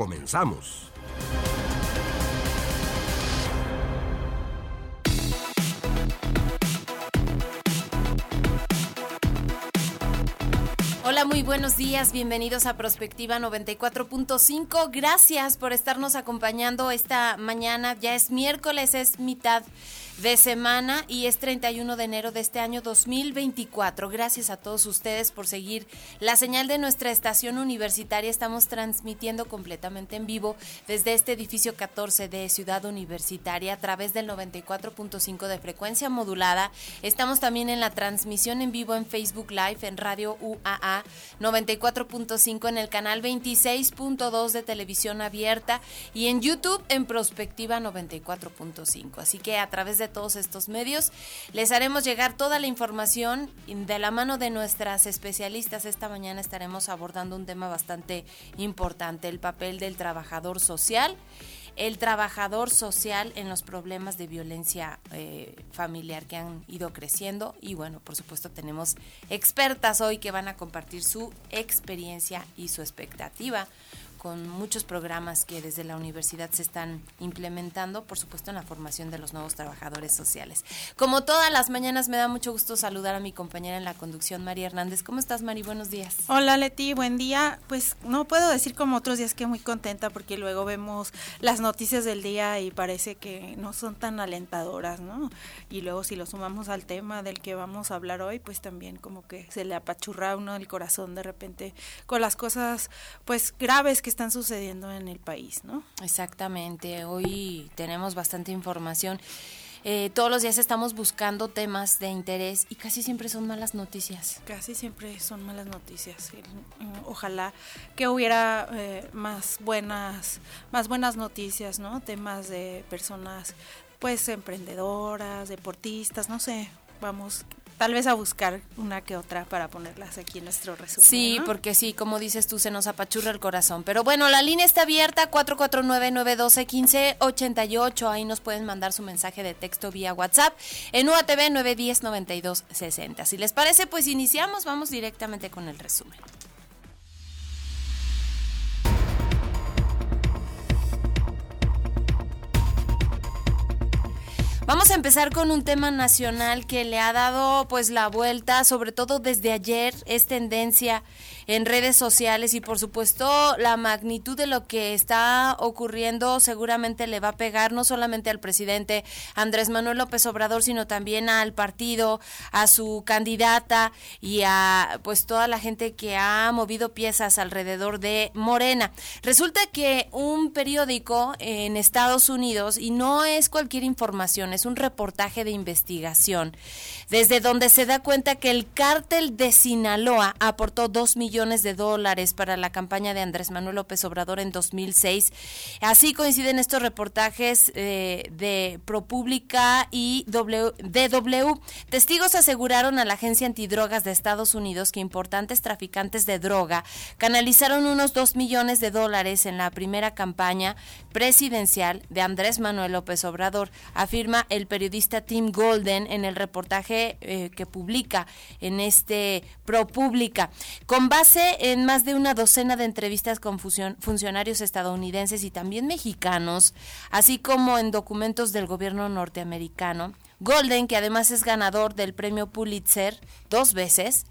Comenzamos. Hola, muy buenos días, bienvenidos a Prospectiva 94.5. Gracias por estarnos acompañando esta mañana. Ya es miércoles, es mitad de semana y es 31 de enero de este año 2024. Gracias a todos ustedes por seguir la señal de nuestra estación universitaria. Estamos transmitiendo completamente en vivo desde este edificio 14 de Ciudad Universitaria a través del 94.5 de frecuencia modulada. Estamos también en la transmisión en vivo en Facebook Live en Radio UAA 94.5 en el canal 26.2 de televisión abierta y en YouTube en Prospectiva 94.5. Así que a través de todos estos medios. Les haremos llegar toda la información de la mano de nuestras especialistas. Esta mañana estaremos abordando un tema bastante importante, el papel del trabajador social el trabajador social en los problemas de violencia eh, familiar que han ido creciendo y bueno, por supuesto tenemos expertas hoy que van a compartir su experiencia y su expectativa con muchos programas que desde la universidad se están implementando, por supuesto en la formación de los nuevos trabajadores sociales. Como todas las mañanas me da mucho gusto saludar a mi compañera en la conducción, María Hernández. ¿Cómo estás, Mari? Buenos días. Hola, Leti, buen día. Pues no puedo decir como otros días que muy contenta porque luego vemos las noticias del día y parece que no son tan alentadoras, ¿no? Y luego si lo sumamos al tema del que vamos a hablar hoy, pues también como que se le apachurra uno el corazón de repente con las cosas pues graves que están sucediendo en el país, ¿no? Exactamente, hoy tenemos bastante información. Eh, todos los días estamos buscando temas de interés y casi siempre son malas noticias. Casi siempre son malas noticias. Ojalá que hubiera eh, más buenas, más buenas noticias, ¿no? Temas de personas, pues emprendedoras, deportistas, no sé. Vamos tal vez a buscar una que otra para ponerlas aquí en nuestro resumen. Sí, porque sí, como dices tú, se nos apachurra el corazón. Pero bueno, la línea está abierta, 449-912-1588. Ahí nos pueden mandar su mensaje de texto vía WhatsApp en UATV 910-9260. Si les parece, pues iniciamos, vamos directamente con el resumen. Vamos a empezar con un tema nacional que le ha dado pues la vuelta, sobre todo desde ayer, es tendencia en redes sociales y por supuesto la magnitud de lo que está ocurriendo seguramente le va a pegar no solamente al presidente Andrés Manuel López Obrador, sino también al partido, a su candidata y a pues toda la gente que ha movido piezas alrededor de Morena. Resulta que un periódico en Estados Unidos y no es cualquier información, es un reportaje de investigación, desde donde se da cuenta que el cártel de Sinaloa aportó dos millones de dólares para la campaña de Andrés Manuel López Obrador en 2006. Así coinciden estos reportajes eh, de ProPublica y DW. Testigos aseguraron a la agencia antidrogas de Estados Unidos que importantes traficantes de droga canalizaron unos dos millones de dólares en la primera campaña presidencial de Andrés Manuel López Obrador, afirma el periodista Tim Golden en el reportaje eh, que publica en este ProPublica. Con base en más de una docena de entrevistas con funcionarios estadounidenses y también mexicanos, así como en documentos del gobierno norteamericano, Golden, que además es ganador del premio Pulitzer dos veces,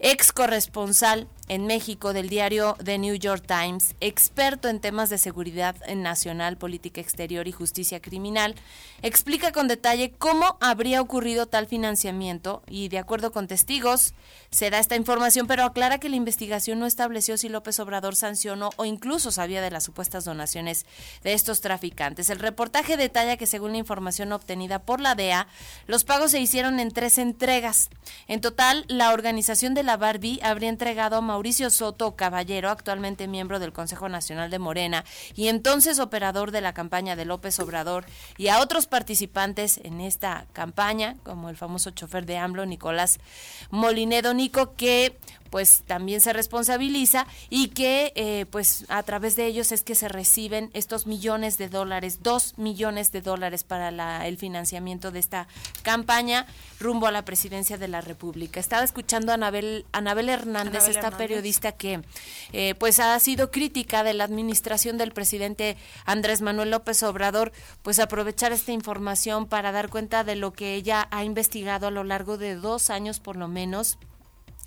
ex corresponsal en México del diario The New York Times, experto en temas de seguridad nacional, política exterior y justicia criminal, explica con detalle cómo habría ocurrido tal financiamiento y de acuerdo con testigos se da esta información, pero aclara que la investigación no estableció si López Obrador sancionó o incluso sabía de las supuestas donaciones de estos traficantes. El reportaje detalla que según la información obtenida por la DEA, los pagos se hicieron en tres entregas. En total, la organización de la Barbie habría entregado a Mauricio Soto Caballero, actualmente miembro del Consejo Nacional de Morena y entonces operador de la campaña de López Obrador, y a otros participantes en esta campaña, como el famoso chofer de AMLO, Nicolás Molinedo Nico, que pues también se responsabiliza y que eh, pues a través de ellos es que se reciben estos millones de dólares, dos millones de dólares para el financiamiento de esta campaña rumbo a la presidencia de la República. Estaba escuchando a Anabel, Anabel Hernández, esta periodista que eh, pues ha sido crítica de la administración del presidente Andrés Manuel López Obrador, pues aprovechar esta información para dar cuenta de lo que ella ha investigado a lo largo de dos años por lo menos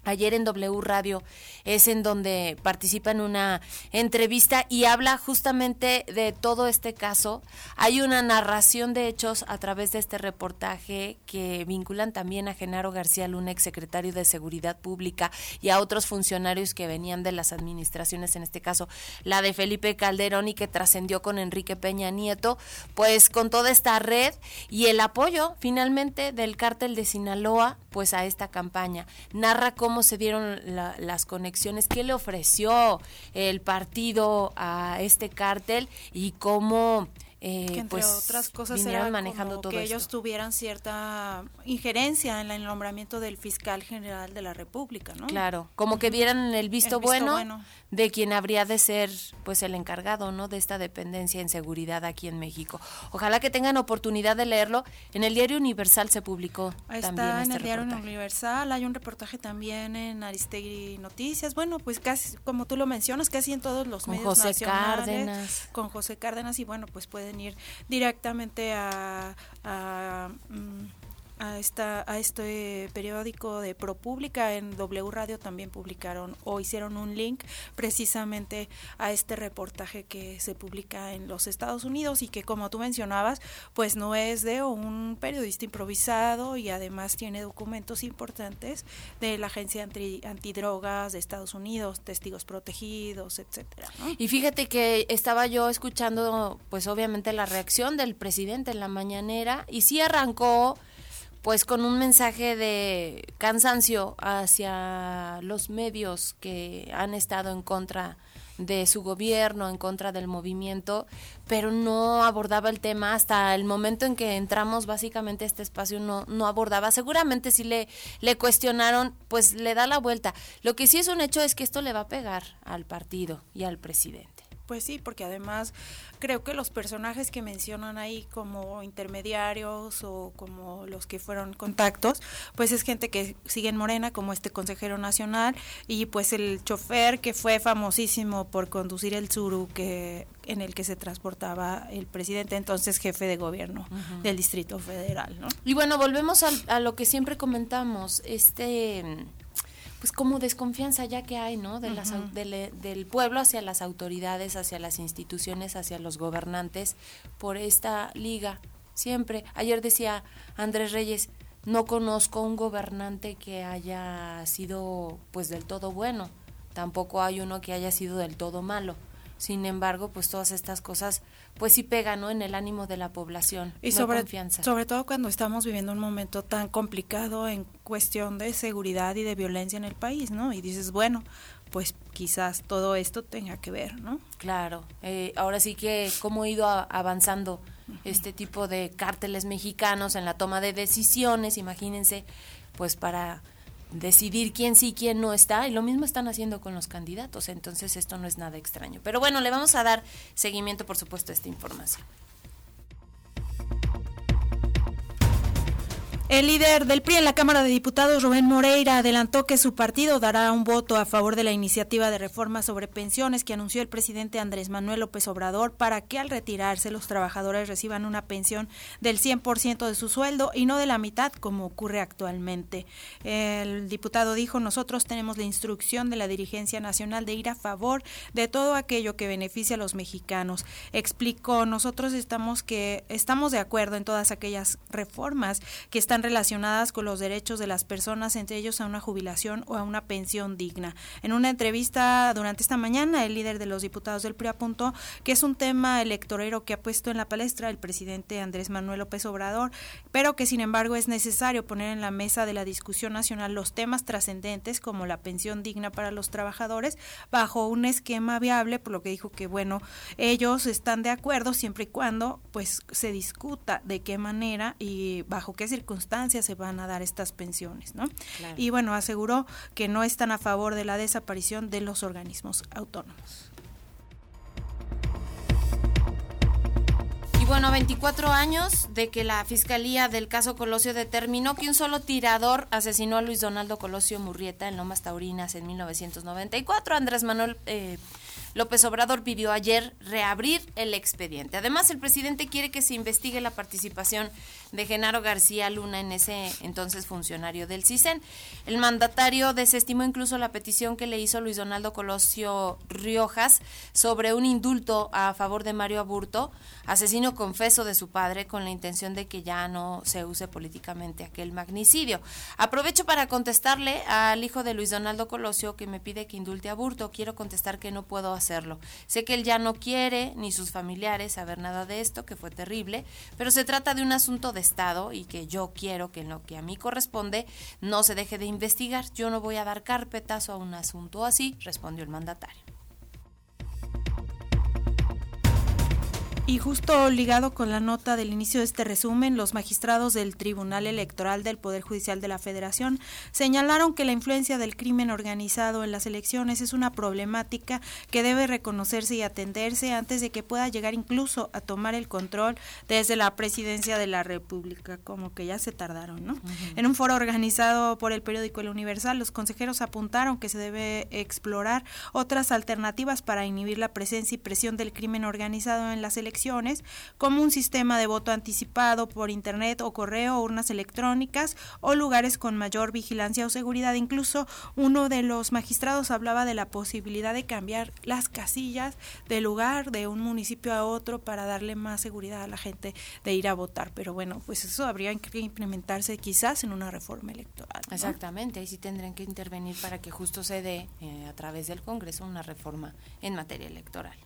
Ayer en W Radio es en donde participa en una entrevista y habla justamente de todo este caso. Hay una narración de hechos a través de este reportaje que vinculan también a Genaro García Luna, exsecretario de Seguridad Pública, y a otros funcionarios que venían de las administraciones, en este caso la de Felipe Calderón y que trascendió con Enrique Peña Nieto, pues con toda esta red y el apoyo finalmente del cártel de Sinaloa pues a esta campaña. Narra cómo se dieron las conexiones, qué le ofreció el partido a este cártel y cómo eh, que entre pues, otras cosas era manejando todo que ellos tuvieran cierta injerencia en el nombramiento del fiscal general de la República, ¿no? Claro, como que vieran el visto, bueno, de quien habría de ser pues el encargado, ¿no? De esta dependencia en seguridad aquí en México. Ojalá que tengan oportunidad de leerlo. En el Diario Universal se publicó Ahí también está en el Diario Universal, hay un reportaje también en Aristegui Noticias. Bueno, pues casi como tú lo mencionas, casi en todos los con medios José Cárdenas. con José Cárdenas y bueno, pues pueden ir directamente a, mm, a esta a este periódico de ProPública en W Radio también publicaron o hicieron un link precisamente a este reportaje que se publica en los Estados Unidos y que como tú mencionabas pues no es de un periodista improvisado y además tiene documentos importantes de la agencia anti, antidrogas de Estados Unidos testigos protegidos etcétera y fíjate que estaba yo escuchando pues obviamente la reacción del presidente en la mañanera y sí arrancó pues con un mensaje de cansancio hacia los medios que han estado en contra de su gobierno, en contra del movimiento, pero no abordaba el tema hasta el momento en que entramos básicamente este espacio no, no abordaba. Seguramente si le, le cuestionaron, pues le da la vuelta. Lo que sí es un hecho es que esto le va a pegar al partido y al presidente. Pues sí, porque además creo que los personajes que mencionan ahí como intermediarios o como los que fueron contactos, pues es gente que sigue en Morena, como este consejero nacional, y pues el chofer que fue famosísimo por conducir el Zuru que en el que se transportaba el presidente, entonces jefe de gobierno del Distrito Federal, ¿no? Y bueno, volvemos a, a lo que siempre comentamos, este pues como desconfianza ya que hay, ¿no? De las, del pueblo hacia las autoridades, hacia las instituciones, hacia los gobernantes por esta liga. Siempre. Ayer decía Andrés Reyes, no conozco un gobernante que haya sido pues del todo bueno. Tampoco hay uno que haya sido del todo malo. Sin embargo, pues todas estas cosas pues sí pegan ¿no? en el ánimo de la población. Y sobre, sobre todo cuando estamos viviendo un momento tan complicado en cuestión de seguridad y de violencia en el país, ¿no? Y dices, bueno, pues quizás todo esto tenga que ver, ¿no? Claro, eh, ahora sí que cómo ha ido avanzando este tipo de cárteles mexicanos en la toma de decisiones, imagínense, pues para decidir quién sí, quién no está, y lo mismo están haciendo con los candidatos, entonces esto no es nada extraño. Pero bueno, le vamos a dar seguimiento, por supuesto, a esta información. El líder del PRI en la Cámara de Diputados, Rubén Moreira, adelantó que su partido dará un voto a favor de la iniciativa de reforma sobre pensiones que anunció el presidente Andrés Manuel López Obrador para que al retirarse los trabajadores reciban una pensión del 100% de su sueldo y no de la mitad como ocurre actualmente. El diputado dijo, nosotros tenemos la instrucción de la dirigencia nacional de ir a favor de todo aquello que beneficia a los mexicanos. Explicó, nosotros estamos que estamos de acuerdo en todas aquellas reformas que están relacionadas con los derechos de las personas, entre ellos a una jubilación o a una pensión digna. En una entrevista durante esta mañana, el líder de los diputados del PRI apuntó que es un tema electorero que ha puesto en la palestra el presidente Andrés Manuel López Obrador, pero que sin embargo es necesario poner en la mesa de la discusión nacional los temas trascendentes como la pensión digna para los trabajadores bajo un esquema viable, por lo que dijo que bueno, ellos están de acuerdo siempre y cuando pues se discuta de qué manera y bajo qué circunstancias se van a dar estas pensiones, ¿no? Y bueno, aseguró que no están a favor de la desaparición de los organismos autónomos. Y bueno, 24 años de que la Fiscalía del caso Colosio determinó que un solo tirador asesinó a Luis Donaldo Colosio Murrieta en Lomas Taurinas en 1994. Andrés Manuel eh, López Obrador pidió ayer reabrir el expediente. Además, el presidente quiere que se investigue la participación de Genaro García Luna en ese entonces funcionario del CISEN. El mandatario desestimó incluso la petición que le hizo Luis Donaldo Colosio Riojas sobre un indulto a favor de Mario Aburto, asesino confeso de su padre, con la intención de que ya no se use políticamente aquel magnicidio. Aprovecho para contestarle al hijo de Luis Donaldo Colosio que me pide que indulte a Aburto. Quiero contestar que no puedo hacerlo. Sé que él ya no quiere, ni sus familiares, saber nada de esto, que fue terrible, pero se trata de un asunto de Estado y que yo quiero que en lo que a mí corresponde no se deje de investigar. Yo no voy a dar carpetazo a un asunto así, respondió el mandatario. Y justo ligado con la nota del inicio de este resumen, los magistrados del Tribunal Electoral del Poder Judicial de la Federación señalaron que la influencia del crimen organizado en las elecciones es una problemática que debe reconocerse y atenderse antes de que pueda llegar incluso a tomar el control desde la presidencia de la República, como que ya se tardaron, ¿no? En un foro organizado por el periódico El Universal, los consejeros apuntaron que se debe explorar otras alternativas para inhibir la presencia y presión del crimen organizado en las elecciones como un sistema de voto anticipado por Internet o correo, urnas electrónicas o lugares con mayor vigilancia o seguridad. Incluso uno de los magistrados hablaba de la posibilidad de cambiar las casillas de lugar de un municipio a otro para darle más seguridad a la gente de ir a votar. Pero bueno, pues eso habría que implementarse quizás en una reforma electoral. Exactamente, ahí sí tendrían que intervenir para que justo se dé eh, a través del Congreso una reforma en materia electoral.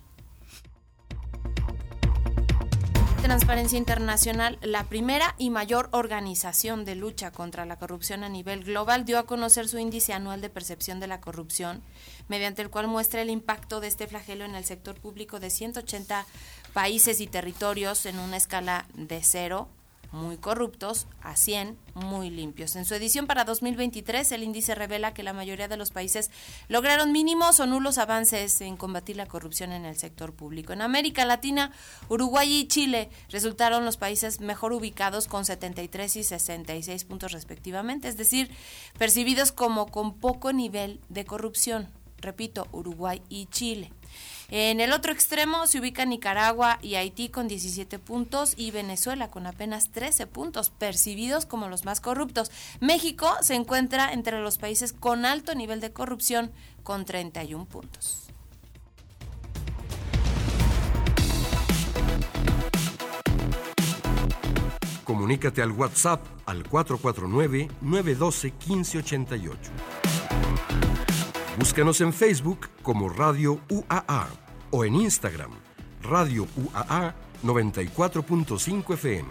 Transparencia Internacional, la primera y mayor organización de lucha contra la corrupción a nivel global, dio a conocer su índice anual de percepción de la corrupción, mediante el cual muestra el impacto de este flagelo en el sector público de 180 países y territorios en una escala de cero muy corruptos a 100 muy limpios. En su edición para 2023, el índice revela que la mayoría de los países lograron mínimos o nulos avances en combatir la corrupción en el sector público. En América Latina, Uruguay y Chile resultaron los países mejor ubicados con 73 y 66 puntos respectivamente, es decir, percibidos como con poco nivel de corrupción. Repito, Uruguay y Chile. En el otro extremo se ubican Nicaragua y Haití con 17 puntos y Venezuela con apenas 13 puntos, percibidos como los más corruptos. México se encuentra entre los países con alto nivel de corrupción con 31 puntos. Comunícate al WhatsApp al 449-912-1588. Búscanos en Facebook como Radio UAA o en Instagram, Radio UAA 94.5 FM.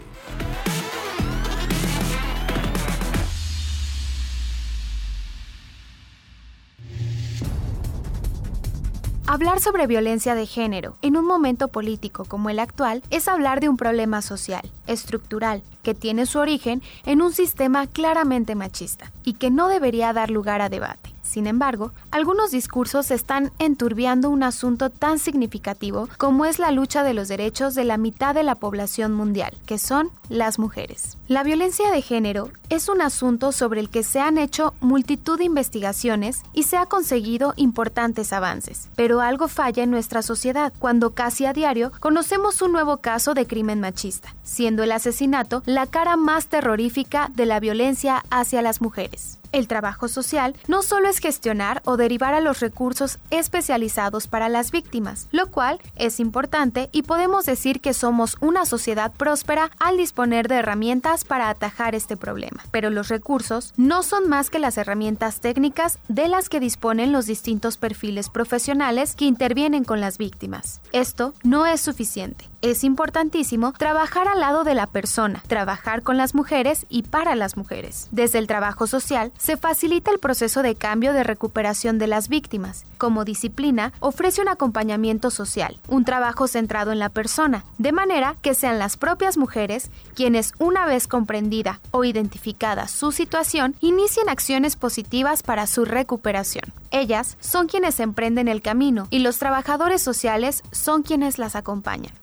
Hablar sobre violencia de género en un momento político como el actual es hablar de un problema social, estructural, que tiene su origen en un sistema claramente machista y que no debería dar lugar a debate. Sin embargo, algunos discursos están enturbiando un asunto tan significativo como es la lucha de los derechos de la mitad de la población mundial, que son las mujeres. La violencia de género es un asunto sobre el que se han hecho multitud de investigaciones y se ha conseguido importantes avances, pero algo falla en nuestra sociedad cuando casi a diario conocemos un nuevo caso de crimen machista, siendo el asesinato la cara más terrorífica de la violencia hacia las mujeres. El trabajo social no solo es gestionar o derivar a los recursos especializados para las víctimas, lo cual es importante y podemos decir que somos una sociedad próspera al disponer de herramientas para atajar este problema. Pero los recursos no son más que las herramientas técnicas de las que disponen los distintos perfiles profesionales que intervienen con las víctimas. Esto no es suficiente. Es importantísimo trabajar al lado de la persona, trabajar con las mujeres y para las mujeres. Desde el trabajo social se facilita el proceso de cambio de recuperación de las víctimas. Como disciplina, ofrece un acompañamiento social, un trabajo centrado en la persona, de manera que sean las propias mujeres quienes, una vez comprendida o identificada su situación, inicien acciones positivas para su recuperación. Ellas son quienes emprenden el camino y los trabajadores sociales son quienes las acompañan.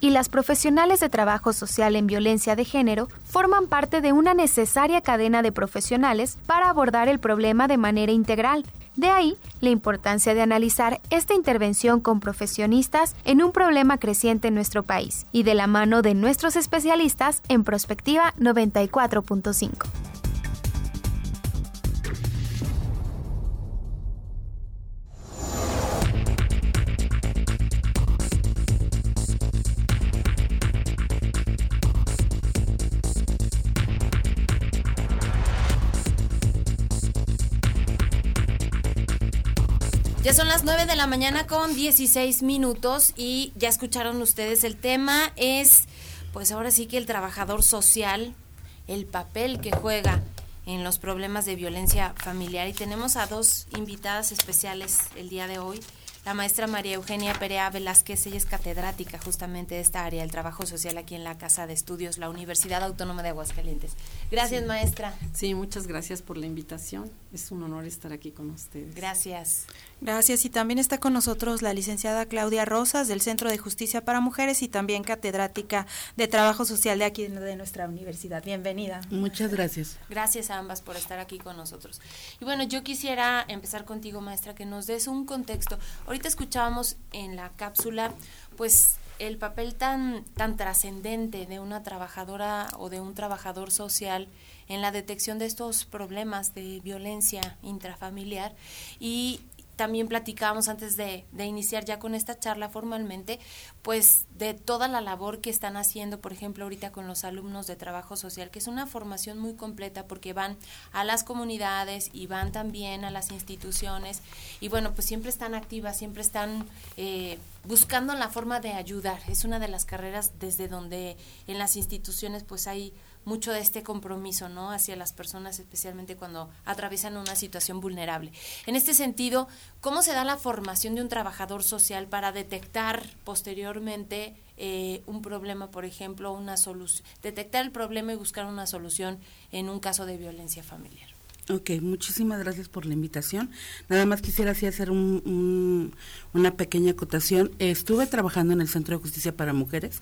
Y las profesionales de trabajo social en violencia de género forman parte de una necesaria cadena de profesionales para abordar el problema de manera integral. De ahí la importancia de analizar esta intervención con profesionistas en un problema creciente en nuestro país y de la mano de nuestros especialistas en Prospectiva 94.5. Ya son las 9 de la mañana con 16 minutos y ya escucharon ustedes el tema es pues ahora sí que el trabajador social, el papel que juega en los problemas de violencia familiar y tenemos a dos invitadas especiales el día de hoy la maestra María Eugenia Perea Velázquez, ella es catedrática justamente de esta área del trabajo social aquí en la Casa de Estudios, la Universidad Autónoma de Aguascalientes. Gracias, maestra. Sí, muchas gracias por la invitación. Es un honor estar aquí con ustedes. Gracias. Gracias. Y también está con nosotros la licenciada Claudia Rosas del Centro de Justicia para Mujeres y también catedrática de Trabajo Social de aquí de nuestra universidad. Bienvenida. Muchas gracias. Gracias a ambas por estar aquí con nosotros. Y bueno, yo quisiera empezar contigo, maestra, que nos des un contexto. Ahorita escuchábamos en la cápsula, pues el papel tan tan trascendente de una trabajadora o de un trabajador social en la detección de estos problemas de violencia intrafamiliar y también platicábamos antes de, de, iniciar ya con esta charla formalmente, pues de toda la labor que están haciendo, por ejemplo, ahorita con los alumnos de trabajo social, que es una formación muy completa porque van a las comunidades y van también a las instituciones y bueno, pues siempre están activas, siempre están eh, buscando la forma de ayudar. Es una de las carreras desde donde en las instituciones pues hay mucho de este compromiso, ¿no? Hacia las personas, especialmente cuando atraviesan una situación vulnerable. En este sentido, ¿cómo se da la formación de un trabajador social para detectar posteriormente eh, un problema, por ejemplo, una solución, detectar el problema y buscar una solución en un caso de violencia familiar? Ok, muchísimas gracias por la invitación. Nada más quisiera así hacer un, una pequeña acotación. Estuve trabajando en el Centro de Justicia para Mujeres.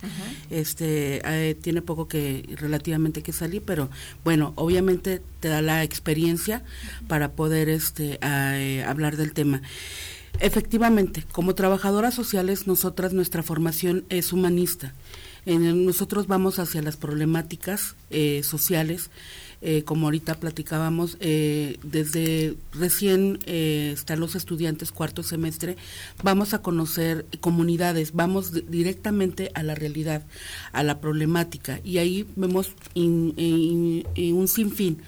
Este eh, tiene poco que relativamente que salí, pero bueno, obviamente te da la experiencia para poder este eh, hablar del tema. Efectivamente, como trabajadoras sociales, nosotras nuestra formación es humanista. nosotros vamos hacia las problemáticas eh, sociales eh, como ahorita platicábamos, eh, desde recién eh, están los estudiantes cuarto semestre, vamos a conocer comunidades, vamos directamente a la realidad, a la problemática, y ahí vemos un sinfín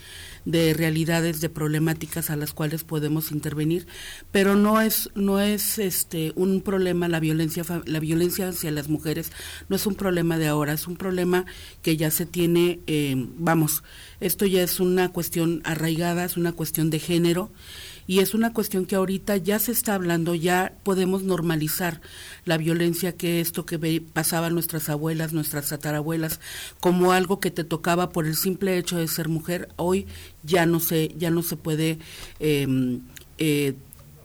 de realidades, de problemáticas a las cuales podemos intervenir, pero no es no es este un problema la violencia la violencia hacia las mujeres no es un problema de ahora, es un problema que ya se tiene, eh, vamos, esto ya es una cuestión arraigada, es una cuestión de género y es una cuestión que ahorita ya se está hablando, ya podemos normalizar la violencia que esto que pasaban nuestras abuelas, nuestras tatarabuelas, como algo que te tocaba por el simple hecho de ser mujer, hoy ya no se, ya no se puede em, eh,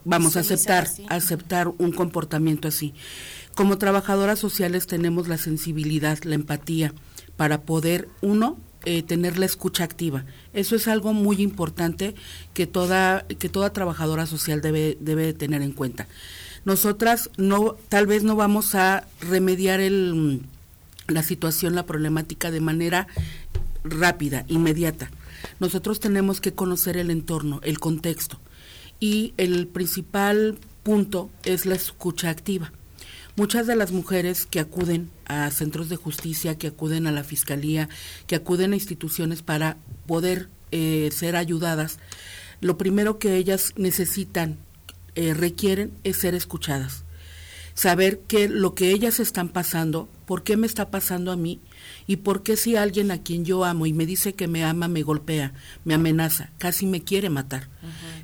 vamos a aceptar, aceptar un comportamiento así. Como trabajadoras sociales tenemos la sensibilidad, la empatía para poder, uno, eh, tener la escucha activa. Eso es algo muy importante que toda, que toda trabajadora social debe, debe tener en cuenta. Nosotras no, tal vez no vamos a remediar el, la situación, la problemática de manera rápida, inmediata. Nosotros tenemos que conocer el entorno, el contexto. Y el principal punto es la escucha activa. Muchas de las mujeres que acuden a centros de justicia, que acuden a la fiscalía, que acuden a instituciones para poder eh, ser ayudadas, lo primero que ellas necesitan, eh, requieren, es ser escuchadas. Saber que lo que ellas están pasando, por qué me está pasando a mí y por qué si alguien a quien yo amo y me dice que me ama, me golpea, me amenaza, casi me quiere matar.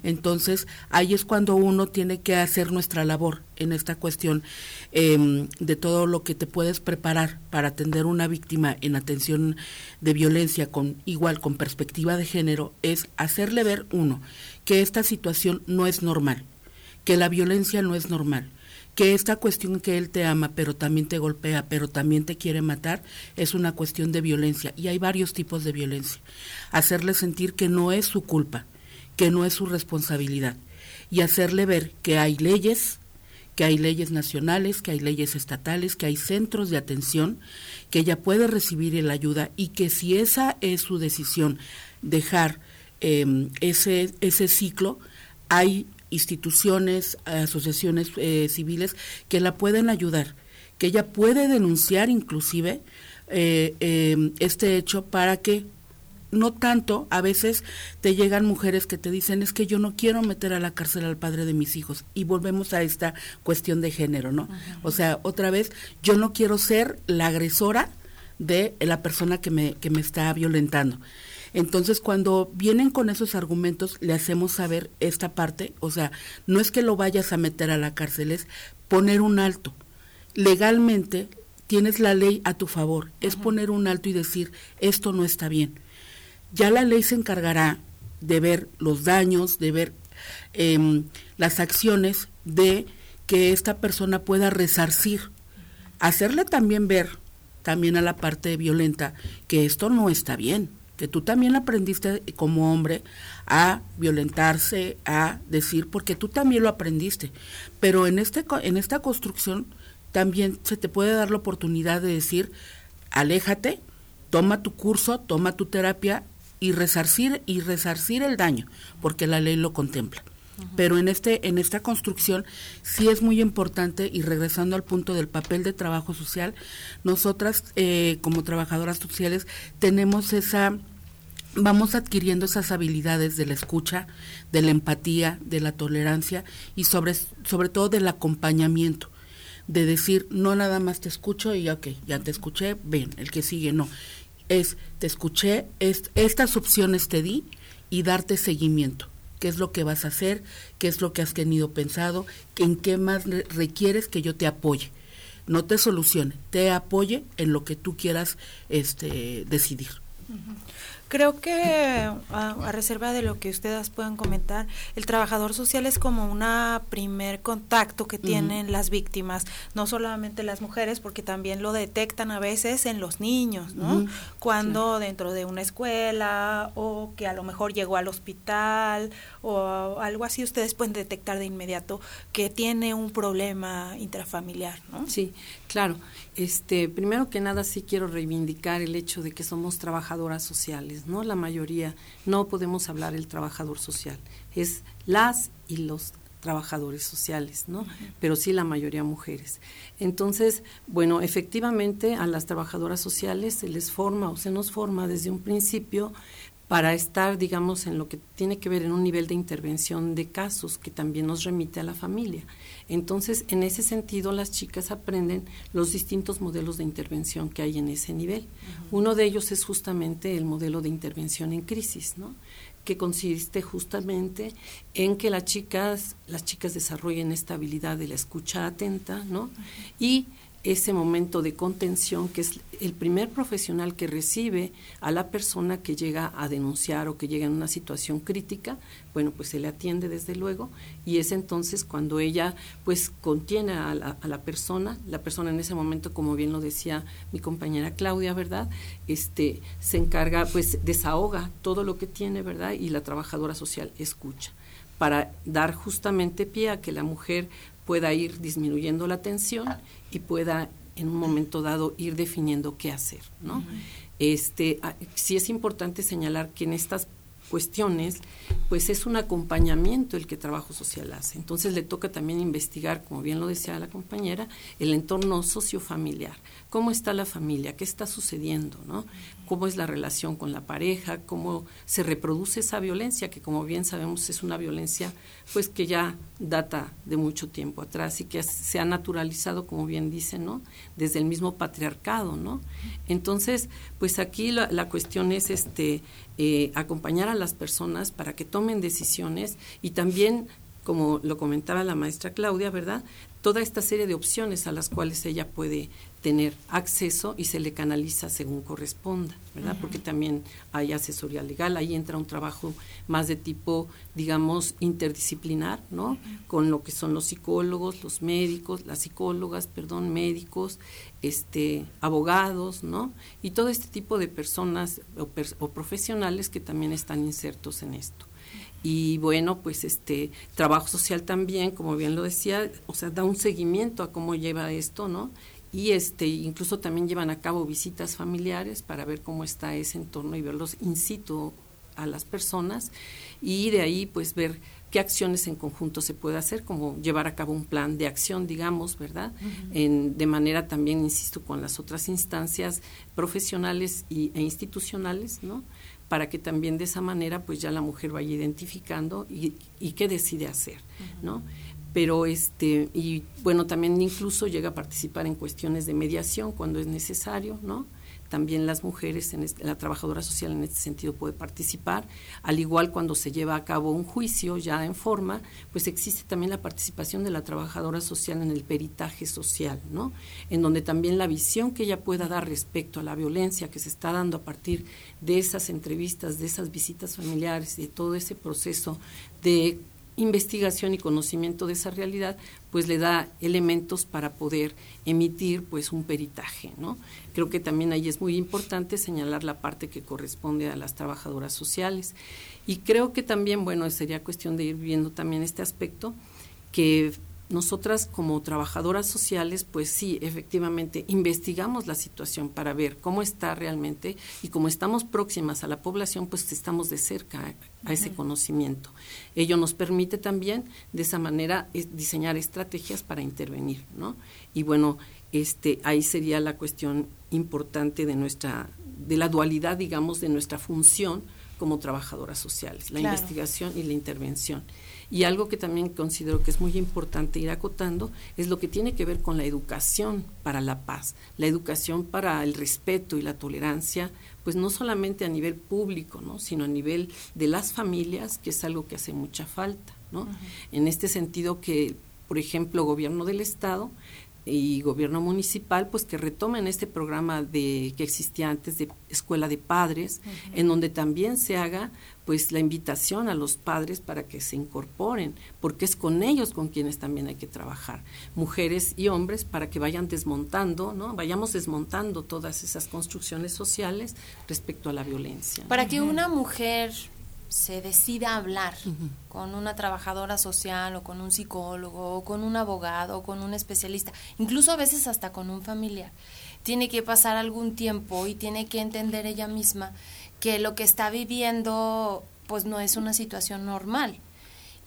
Entonces, ahí es cuando uno tiene que hacer nuestra labor en esta cuestión em, de todo lo que te puedes preparar para atender una víctima en atención de violencia con igual con perspectiva de género es hacerle ver uno que esta situación no es normal, que la violencia no es normal, que esta cuestión que él te ama, pero también te golpea, pero también te quiere matar, es una cuestión de violencia. Y hay varios tipos de violencia. Hacerle sentir que no es su culpa, que no es su responsabilidad. Y hacerle ver que hay leyes, que hay leyes nacionales, que hay leyes estatales, que hay centros de atención, que ella puede recibir la ayuda y que si esa es su decisión, dejar em, ese, ese ciclo, hay instituciones, asociaciones eh, civiles que la pueden ayudar, que ella puede denunciar inclusive eh, em, este hecho para que no tanto, a veces te llegan mujeres que te dicen es que yo no quiero meter a la cárcel al padre de mis hijos y volvemos a esta cuestión de género, ¿no? O sea, otra vez, yo no quiero ser la agresora de la persona que me, que me está violentando. Entonces, cuando vienen con esos argumentos, le hacemos saber esta parte, o sea, no es que lo vayas a meter a la cárcel, es poner un alto. Legalmente tienes la ley a tu favor, es poner un alto y decir, esto no está bien. Ya la ley se encargará de ver los daños, de ver em, las acciones de que esta persona pueda resarcir, hacerle también ver, también a la parte violenta, que esto no está bien que tú también aprendiste como hombre a violentarse, a decir, porque tú también lo aprendiste. Pero en, este, en esta construcción también se te puede dar la oportunidad de decir, aléjate, toma tu curso, toma tu terapia y resarcir, y resarcir el daño, porque la ley lo contempla. Pero en, este, en esta construcción sí es muy importante, y regresando al punto del papel de trabajo social, nosotras eh, como trabajadoras sociales tenemos esa vamos adquiriendo esas habilidades de la escucha, de la empatía, de la tolerancia y sobre, sobre todo del acompañamiento, de decir, no nada más te escucho y ok, ya te escuché, ven, el que sigue, no, es, te escuché, es, estas opciones te di y darte seguimiento qué es lo que vas a hacer, qué es lo que has tenido pensado, en qué más requieres que yo te apoye. No te solucione, te apoye en lo que tú quieras este, decidir. Creo que a, reserva de lo que ustedes puedan comentar, el trabajador social es como una primer contacto que tienen las víctimas, no solamente las mujeres, porque también lo detectan a veces en los niños, ¿no? Cuando dentro de una escuela o que a lo mejor llegó al hospital o algo así, ustedes pueden detectar de inmediato que tiene un problema intrafamiliar, ¿no? Sí, claro. Este, primero que nada sí quiero reivindicar el hecho de que somos trabajadoras sociales, ¿no? La mayoría no podemos hablar el trabajador social, es las y los trabajadores sociales, ¿no? Pero sí la mayoría mujeres. Entonces, bueno, efectivamente a las trabajadoras sociales se les forma o se nos forma desde un principio para estar, digamos, en lo que tiene que ver en un nivel de intervención de casos que también nos remite a la familia. Entonces, en ese sentido, las chicas aprenden los distintos modelos de intervención que hay en ese nivel. Uno de ellos es justamente el modelo de intervención en crisis, ¿no? que consiste justamente en que las chicas, las chicas desarrollen esta habilidad de la escucha atenta, ¿no? Y ese momento de contención, que es el primer profesional que recibe a la persona que llega a denunciar o que llega en una situación crítica, bueno, pues se le atiende desde luego y es entonces cuando ella pues contiene a la, a la persona, la persona en ese momento, como bien lo decía mi compañera Claudia, ¿verdad? Este, se encarga, pues desahoga todo lo que tiene, ¿verdad? Y la trabajadora social escucha para dar justamente pie a que la mujer pueda ir disminuyendo la tensión y pueda en un momento dado ir definiendo qué hacer, ¿no? Este, ah, sí es importante señalar que en estas cuestiones, pues es un acompañamiento el que trabajo social hace. Entonces le toca también investigar, como bien lo decía la compañera, el entorno sociofamiliar. ¿Cómo está la familia? ¿Qué está sucediendo? ¿no? ¿Cómo es la relación con la pareja? ¿Cómo se reproduce esa violencia? Que como bien sabemos es una violencia pues que ya data de mucho tiempo atrás y que se ha naturalizado, como bien dicen, ¿no? Desde el mismo patriarcado, ¿no? Entonces, pues aquí la, la cuestión es este eh, acompañar a las personas para que tomen decisiones y también, como lo comentaba la maestra Claudia, ¿verdad? Toda esta serie de opciones a las cuales ella puede tener acceso y se le canaliza según corresponda, ¿verdad? Porque también hay asesoría legal, ahí entra un trabajo más de tipo, digamos, interdisciplinar, ¿no? Con lo que son los psicólogos, los médicos, las psicólogas, perdón, médicos, este, abogados, ¿no? Y todo este tipo de personas o, profesionales que también están insertos en esto. Y bueno, pues este trabajo social también, como bien lo decía, o sea, da un seguimiento a cómo lleva esto, ¿no? Y este incluso también llevan a cabo visitas familiares para ver cómo está ese entorno y verlos in situ a las personas y de ahí pues ver qué acciones en conjunto se puede hacer, como llevar a cabo un plan de acción, digamos, ¿verdad? en, de manera también, insisto, con las otras instancias profesionales y, e institucionales, ¿no? Para que también de esa manera, pues ya la mujer vaya identificando y, y qué decide hacer, ¿no? Pero este, y bueno, también incluso llega a participar en cuestiones de mediación cuando es necesario, ¿no? también las mujeres, en la trabajadora social en este sentido puede participar, al igual cuando se lleva a cabo un juicio ya en forma, pues existe también la participación de la trabajadora social en el peritaje social, ¿no? En donde también la visión que ella pueda dar respecto a la violencia que se está dando a partir de esas entrevistas, de esas visitas familiares, de todo ese proceso de investigación y conocimiento de esa realidad, pues le da elementos para poder emitir pues un peritaje, ¿no? Creo que también ahí es muy importante señalar la parte que corresponde a las trabajadoras sociales. Y creo que también, bueno, sería cuestión de ir viendo también este aspecto, que nosotras como trabajadoras sociales, pues sí, efectivamente, investigamos la situación para ver cómo está realmente y como estamos próximas a la población, pues estamos de cerca a ese conocimiento. Ello nos permite también, de esa manera, diseñar estrategias para intervenir, ¿no? Y bueno, este, ahí sería la cuestión importante de nuestra, de la dualidad, digamos, de nuestra función como trabajadoras sociales, la investigación y la intervención. Y algo que también considero que es muy importante ir acotando es lo que tiene que ver con la educación para la paz, la educación para el respeto y la tolerancia, pues no solamente a nivel público, ¿no? sino a nivel de las familias, que es algo que hace mucha falta. ¿no? En este sentido que, por ejemplo, gobierno del Estado y gobierno municipal pues que retomen este programa de que existía antes de escuela de padres en donde también se haga pues la invitación a los padres para que se incorporen porque es con ellos con quienes también hay que trabajar mujeres y hombres para que vayan desmontando no vayamos desmontando todas esas construcciones sociales respecto a la violencia para que una mujer se decida hablar con una trabajadora social o con un psicólogo o con un abogado o con un especialista, incluso a veces hasta con un familiar. Tiene que pasar algún tiempo y tiene que entender ella misma que lo que está viviendo pues no es una situación normal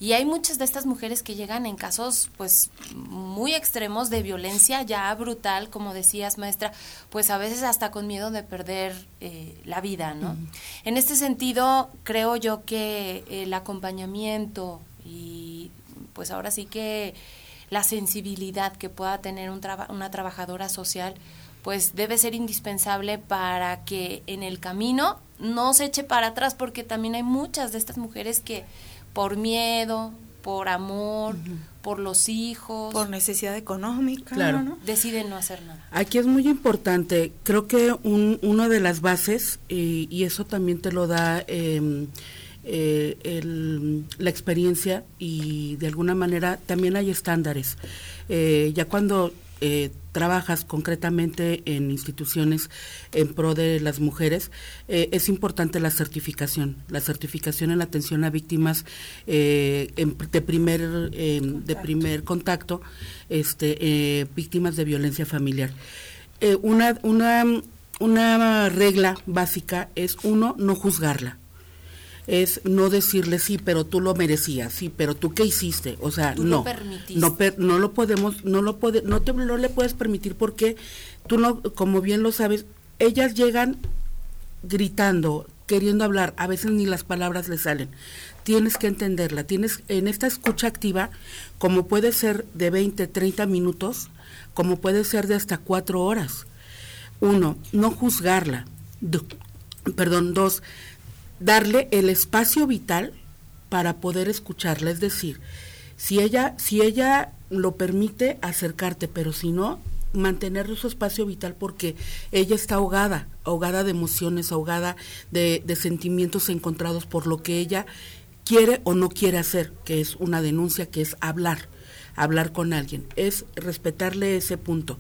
y hay muchas de estas mujeres que llegan en casos pues muy extremos de violencia ya brutal, como decías maestra, pues a veces hasta con miedo de perder eh, la vida, ¿no? En este sentido, creo yo que el acompañamiento y pues ahora sí que la sensibilidad que pueda tener un una trabajadora social, pues debe ser indispensable para que en el camino no se eche para atrás, porque también hay muchas de estas mujeres que por miedo, por amor, por los hijos. Por necesidad económica. Claro. Deciden no hacer nada. Aquí es muy importante, creo que un, una de las bases, y eso también te lo da em, eh, la experiencia y de alguna manera también hay estándares. Eh, ya cuando eh, trabajas concretamente en instituciones en pro de las mujeres, eh, es importante la certificación, la certificación en la atención a víctimas eh, de primer de primer contacto, este, víctimas de violencia familiar. una una una regla básica es uno, no juzgarla es no decirle sí, pero tú lo merecías, sí, pero tú qué hiciste, o sea, no, no, no lo podemos, no lo puede, no te no le puedes permitir porque tú no, como bien lo sabes, ellas llegan gritando, queriendo hablar, a veces ni las palabras le salen. Tienes que entenderla, tienes en esta escucha activa, como puede ser de 20, 30 minutos, como puede ser de hasta cuatro horas. Uno, no juzgarla. perdón, dos, darle el espacio vital para poder escucharla, es decir, si ella, si ella lo permite, acercarte, pero si no, mantener su espacio vital porque ella está ahogada, ahogada de emociones, ahogada de, de, sentimientos encontrados por lo que ella quiere o no quiere hacer, que es una denuncia, que es hablar, hablar con alguien, es respetarle ese punto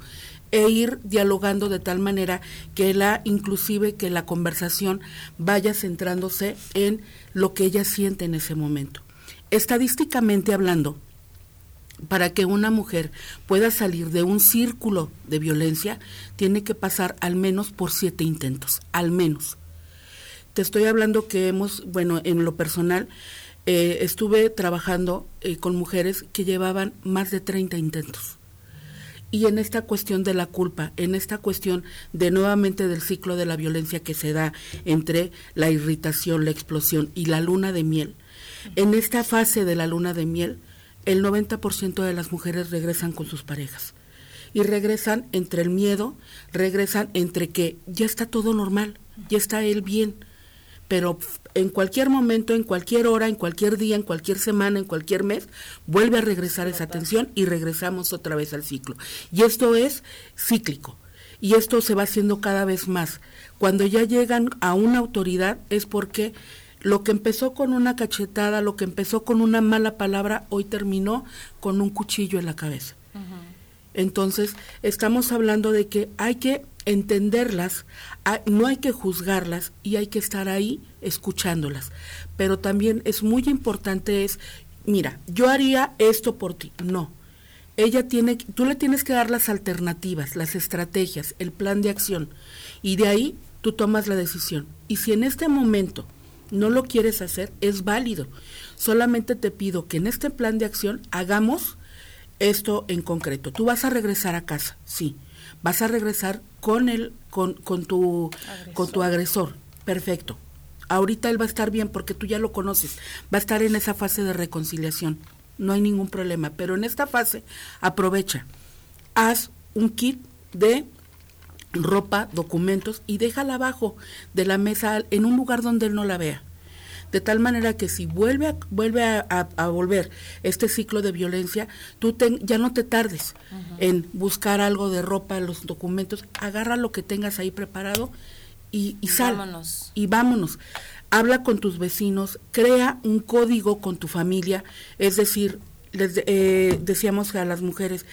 e ir dialogando de tal manera que la inclusive que la conversación vaya centrándose en lo que ella siente en ese momento. Estadísticamente hablando, para que una mujer pueda salir de un círculo de violencia, tiene que pasar al menos por siete intentos, al menos. Te estoy hablando que hemos, bueno, en lo personal, eh, estuve trabajando eh, con mujeres que llevaban más de 30 intentos y en esta cuestión de la culpa, en esta cuestión de nuevamente del ciclo de la violencia que se da entre la irritación, la explosión y la luna de miel, en esta fase de la luna de miel, el 90% de las mujeres regresan con sus parejas. Y regresan entre el miedo, regresan entre que ya está todo normal, ya está él bien, pero en cualquier momento, en cualquier hora, en cualquier día, en cualquier semana, en cualquier mes, vuelve a regresar esa atención y regresamos otra vez al ciclo. Y esto es cíclico. Y esto se va haciendo cada vez más. Cuando ya llegan a una autoridad es porque lo que empezó con una cachetada, lo que empezó con una mala palabra, hoy terminó con un cuchillo en la cabeza. Entonces, estamos hablando de que hay que entenderlas, no hay que juzgarlas y hay que estar ahí escuchándolas. Pero también es muy importante es, mira, yo haría esto por ti. No. Ella tiene, tú le tienes que dar las alternativas, las estrategias, el plan de acción. Y de ahí tú tomas la decisión. Y si en este momento no lo quieres hacer, es válido. Solamente te pido que en este plan de acción hagamos esto en concreto. Tú vas a regresar a casa, sí vas a regresar con el con, con tu con tu agresor. perfecto. Ahorita él va a estar bien porque tú ya lo conoces. Va a estar en esa fase de reconciliación. No hay ningún problema pero en esta fase aprovecha. Haz un kit de ropa documentos y déjala abajo de la mesa en un lugar donde él no la vea de tal manera que si vuelve a, vuelve a, volver este ciclo de violencia, tú ya no te tardes en buscar algo de ropa, los documentos, agarra lo que tengas ahí preparado y, y sal. Vámonos. Y vámonos. Habla con tus vecinos, crea un código con tu familia, es decir, les eh, decíamos a las mujeres,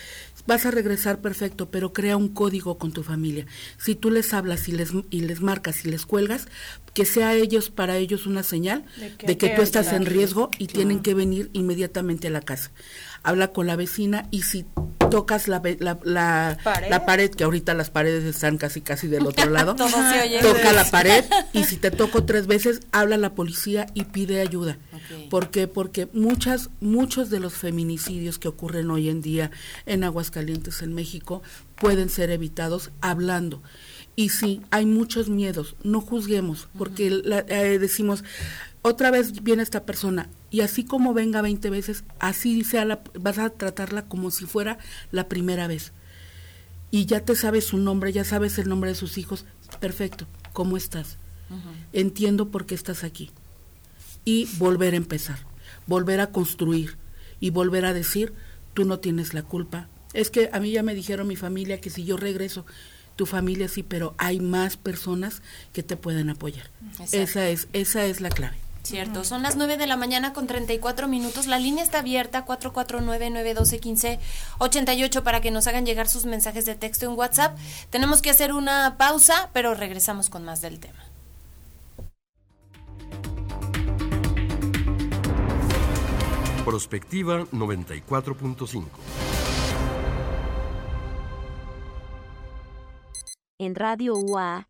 vas a regresar perfecto, pero crea un código con tu familia. Si tú les hablas y les, y les marcas y les cuelgas, que sea ellos para ellos una señal de que, tú estás en riesgo y tienen que venir inmediatamente a la casa. Habla con la vecina y si tocas la, la, ¿Pared? que ahorita las paredes están casi casi del otro lado, toca la pared y si te toco tres veces, habla a la policía y pide ayuda. ¿Por qué? Porque muchas, muchos de los feminicidios que ocurren hoy en día en Aguascalientes, en México, pueden ser evitados hablando. Y sí, hay muchos miedos, no juzguemos, porque eh, decimos, otra vez viene esta persona, y así como venga 20 veces, así sea la, vas a tratarla como si fuera la primera vez. Y ya te sabes su nombre, ya sabes el nombre de sus hijos, perfecto, ¿cómo estás? Entiendo por qué estás aquí. Y volver a empezar, volver a construir y volver a decir, tú no tienes la culpa. Es que a mí ya me dijeron mi familia que si yo regreso, tu familia sí, pero hay más personas que te pueden apoyar. Esa es, esa es la clave. Cierto, son las 9 de la mañana con 34 minutos. La línea está abierta 449-912-1588 para que nos hagan llegar sus mensajes de texto en WhatsApp. Tenemos que hacer una pausa, pero regresamos con más del tema. Prospectiva 94.5 En Radio UA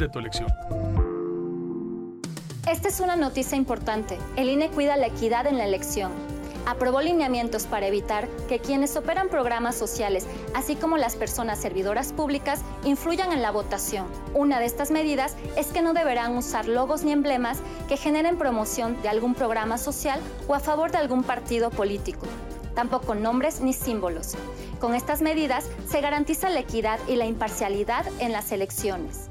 tu elección. Esta es una noticia importante. El INE cuida la equidad en la elección. Aprobó lineamientos para evitar que quienes operan programas sociales, así como las personas servidoras públicas, influyan en la votación. Una de estas medidas es que no deberán usar logos ni emblemas que generen promoción de algún programa social o a favor de algún partido político. Tampoco nombres ni símbolos. Con estas medidas se garantiza la equidad y la imparcialidad en las elecciones.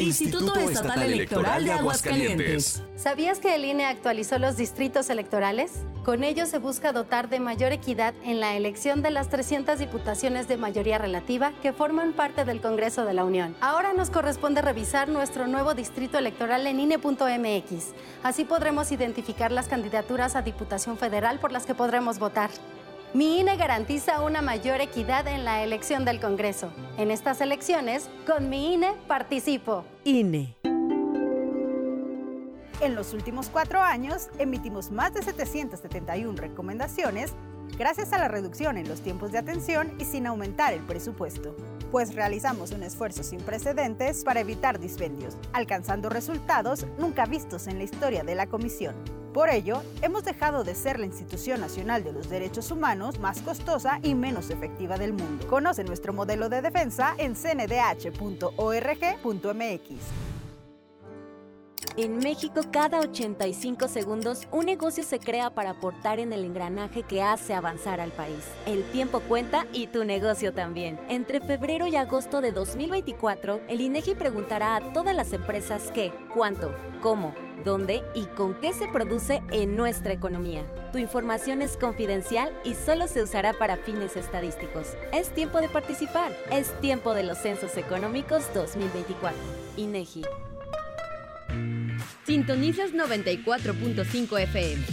Instituto, Estatal, Electoral de Aguascalientes. ¿Sabías que el INE actualizó los distritos electorales? Con ello se busca dotar de mayor equidad en la elección de las 300 diputaciones de mayoría relativa que forman parte del Congreso de la Unión. Ahora nos corresponde revisar nuestro nuevo distrito electoral en INE.mx. Así podremos identificar las candidaturas a Diputación Federal por las que podremos votar. Mi INE garantiza una mayor equidad en la elección del Congreso. En estas elecciones, con mi INE participo. INE. En los últimos cuatro años, emitimos más de 771 recomendaciones gracias a la reducción en los tiempos de atención y sin aumentar el presupuesto, pues realizamos un esfuerzo sin precedentes para evitar dispendios, alcanzando resultados nunca vistos en la historia de la Comisión. Por ello, hemos dejado de ser la institución nacional de los derechos humanos más costosa y menos efectiva del mundo. Conoce nuestro modelo de defensa en cndh.org.mx. En México, cada 85 segundos, un negocio se crea para aportar en el engranaje que hace avanzar al país. El tiempo cuenta y tu negocio también. Entre febrero y agosto de 2024, el INEGI preguntará a todas las empresas qué, cuánto, cómo, dónde y con qué se produce en nuestra economía. Tu información es confidencial y solo se usará para fines estadísticos. Es tiempo de participar. Es tiempo de los Censos Económicos 2024. INEGI. Sintonizas 94.5 FM.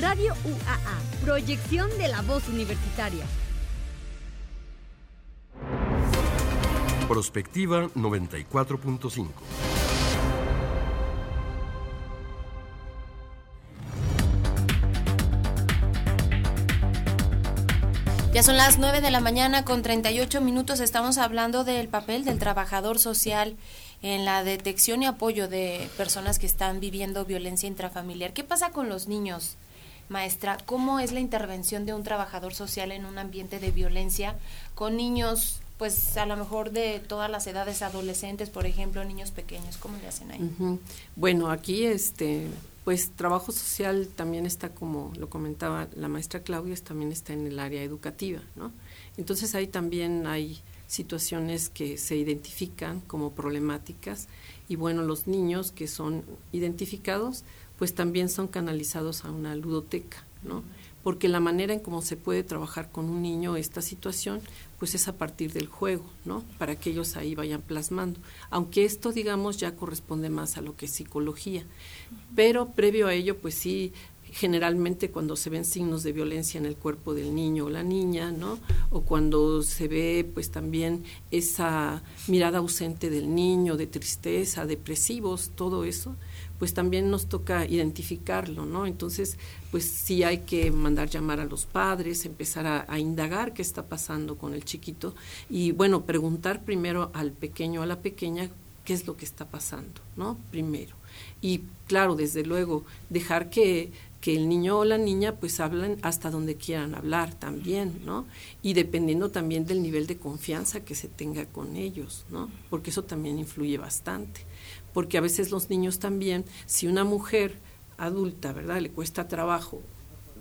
Radio UAA, proyección de la voz universitaria. Prospectiva 94.5. Ya son las 9 de la mañana con 38 minutos. Estamos hablando del papel del trabajador social en la detección y apoyo de personas que están viviendo violencia intrafamiliar. ¿Qué pasa con los niños, maestra? ¿Cómo es la intervención de un trabajador social en un ambiente de violencia con niños, pues a lo mejor de todas las edades, adolescentes, por ejemplo, niños pequeños? ¿Cómo le hacen ahí? Ujú. Bueno, aquí este pues trabajo social también está como lo comentaba la maestra Claudia, también está en el área educativa, ¿no? Entonces ahí también hay situaciones que se identifican como problemáticas y bueno, los niños que son identificados pues también son canalizados a una ludoteca, ¿no? Porque la manera en cómo se puede trabajar con un niño esta situación, pues es a partir del juego, ¿no? Para que ellos ahí vayan plasmando. Aunque esto, digamos, ya corresponde más a lo que es psicología. Pero previo a ello, pues sí, generalmente cuando se ven signos de violencia en el cuerpo del niño o la niña, ¿no? O cuando se ve pues también esa mirada ausente del niño, de tristeza, depresivos, todo eso, pues también nos toca identificarlo, ¿no? Entonces, pues sí hay que mandar llamar a los padres, empezar a, a, indagar qué está pasando con el chiquito y, bueno, preguntar primero al pequeño o a la pequeña qué es lo que está pasando, ¿no? Primero. Y, claro, desde luego, dejar que que el niño o la niña pues hablan hasta donde quieran hablar también, ¿no? Y dependiendo también del nivel de confianza que se tenga con ellos, ¿no? Porque eso también influye bastante. Porque a veces los niños también, si una mujer adulta, ¿verdad? Le cuesta trabajo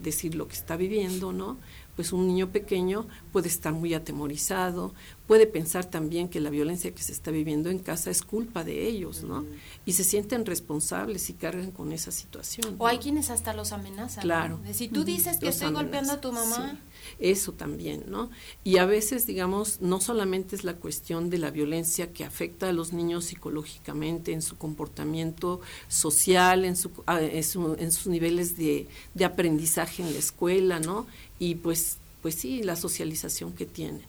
decir lo que está viviendo, ¿no? Pues un niño pequeño puede estar muy atemorizado, puede pensar también que la violencia que se está viviendo en casa es culpa de ellos, ¿no? Y se sienten responsables y cargan con esa situación. O hay quienes hasta los amenazan. Claro. De si tú dices que estoy golpeando a tu mamá. Eso también, ¿no? Y a veces, digamos, no solamente es la cuestión de la violencia que afecta a los niños psicológicamente, en su comportamiento social, en, su, en, su, en sus niveles de, de aprendizaje en la escuela, ¿no? Y pues, pues sí, la socialización que tienen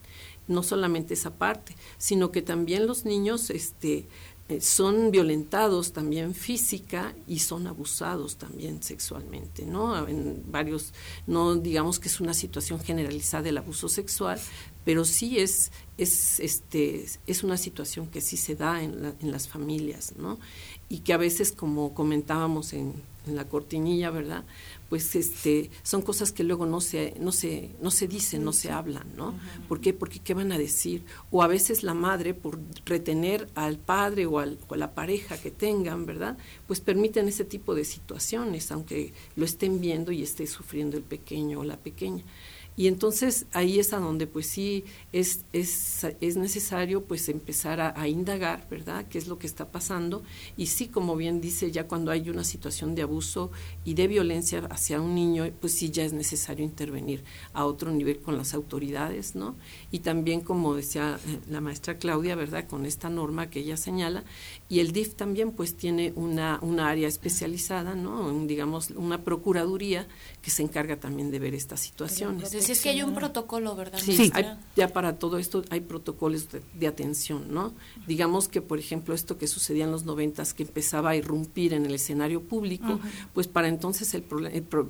no solamente esa parte, sino que también los niños este, eh, son violentados también física y son abusados también sexualmente, ¿no? Varios, no digamos que es una situación generalizada del abuso sexual, pero sí es, es, este, es una situación que sí se da en, en las familias, ¿no? Y que a veces, como comentábamos en, en la cortinilla, ¿verdad? Pues este son cosas que luego no se no se no se dicen, no se hablan, ¿no? ¿Por qué? Porque qué van a decir o a veces la madre por retener al padre o, al, o a la pareja que tengan, ¿verdad? Pues permiten ese tipo de situaciones, aunque lo estén viendo y esté sufriendo el pequeño o la pequeña. Y entonces ahí es a donde pues sí es, es, es necesario pues empezar a, indagar, ¿verdad?, qué es lo que está pasando. Y sí, como bien dice, ya cuando hay una situación de abuso y de violencia hacia un niño, pues sí ya es necesario intervenir a otro nivel con las autoridades, ¿no? Y también, como decía eh, la maestra Claudia, ¿verdad?, con esta norma que ella señala. Y el DIF también pues tiene una, una área especializada, ¿no?, digamos, una procuraduría que se encarga también de ver estas situaciones. Si es que hay un protocolo, ¿verdad? Sí, ya para todo esto hay protocolos de, atención, ¿no? Digamos que, por ejemplo, esto que sucedía en los noventas, que empezaba a irrumpir en el escenario público, pues para entonces el,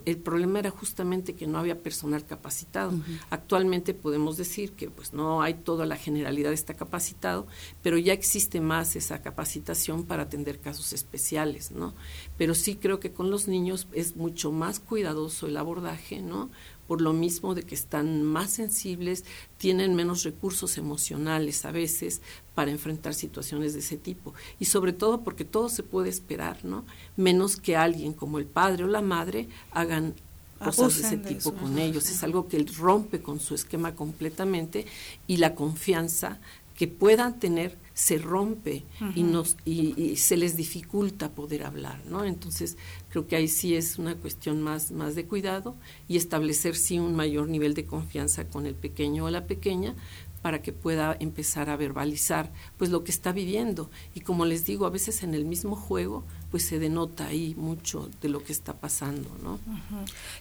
el, problema era justamente que no había personal capacitado. Actualmente podemos decir que pues no hay toda la generalidad está capacitado, pero ya existe más esa capacitación para atender casos especiales, ¿no? Pero sí creo que con los niños es mucho más cuidadoso el abordaje, ¿no? por lo mismo de que están más sensibles, tienen menos recursos emocionales a veces para enfrentar situaciones de ese tipo. Y sobre todo porque todo se puede esperar, ¿no? Menos que alguien como el padre o la madre hagan cosas de ese tipo con ellos. Es algo que rompe con su esquema completamente y la confianza que puedan tener se rompe y nos y, se les dificulta poder hablar no entonces creo que ahí sí es una cuestión más más de cuidado y establecer sí un mayor nivel de confianza con el pequeño o la pequeña para que pueda empezar a verbalizar pues lo que está viviendo. Y como les digo a veces en el mismo juego pues se denota ahí mucho de lo que está pasando, ¿no?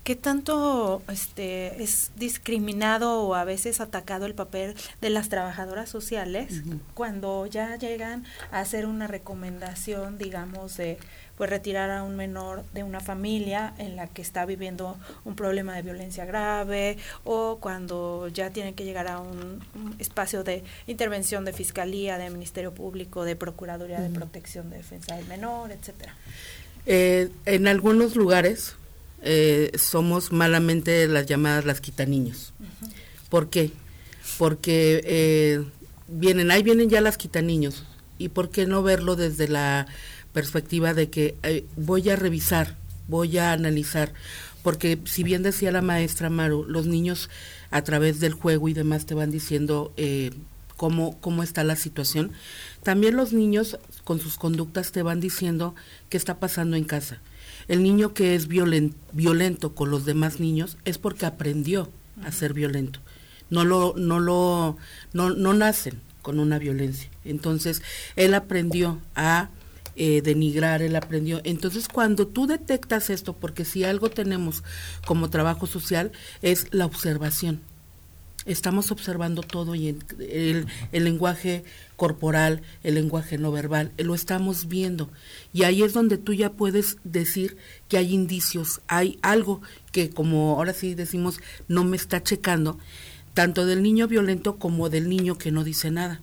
¿Qué tanto este es discriminado o a veces atacado el papel de las trabajadoras sociales cuando ya llegan a hacer una recomendación, digamos, de pues retirar a un menor de una familia en la que está viviendo un problema de violencia grave o cuando ya tienen que llegar a un, espacio de intervención de fiscalía, de ministerio público, de procuraduría de protección de defensa del menor, etcétera. Eh, en algunos lugares eh, somos malamente las llamadas las quitaniños. ¿Por qué? Porque eh, vienen, ahí vienen ya las quitaniños. ¿Y por qué no verlo desde la perspectiva de que eh, voy a revisar, voy a analizar, porque si bien decía la maestra Maru, los niños a través del juego y demás te van diciendo eh, cómo, cómo está la situación. También los niños con sus conductas te van diciendo qué está pasando en casa. El niño que es violento con los demás niños es porque aprendió a ser violento. No lo, no lo, no, no nacen con una violencia. Entonces, él aprendió a eh, denigrar, él aprendió. Entonces, cuando tú detectas esto, porque si algo tenemos como trabajo social, es la observación. Estamos observando todo y el, el lenguaje corporal, el lenguaje no verbal, lo estamos viendo. Y ahí es donde tú ya puedes decir que hay indicios, hay algo que como ahora sí decimos no me está checando, tanto del niño violento como del niño que no dice nada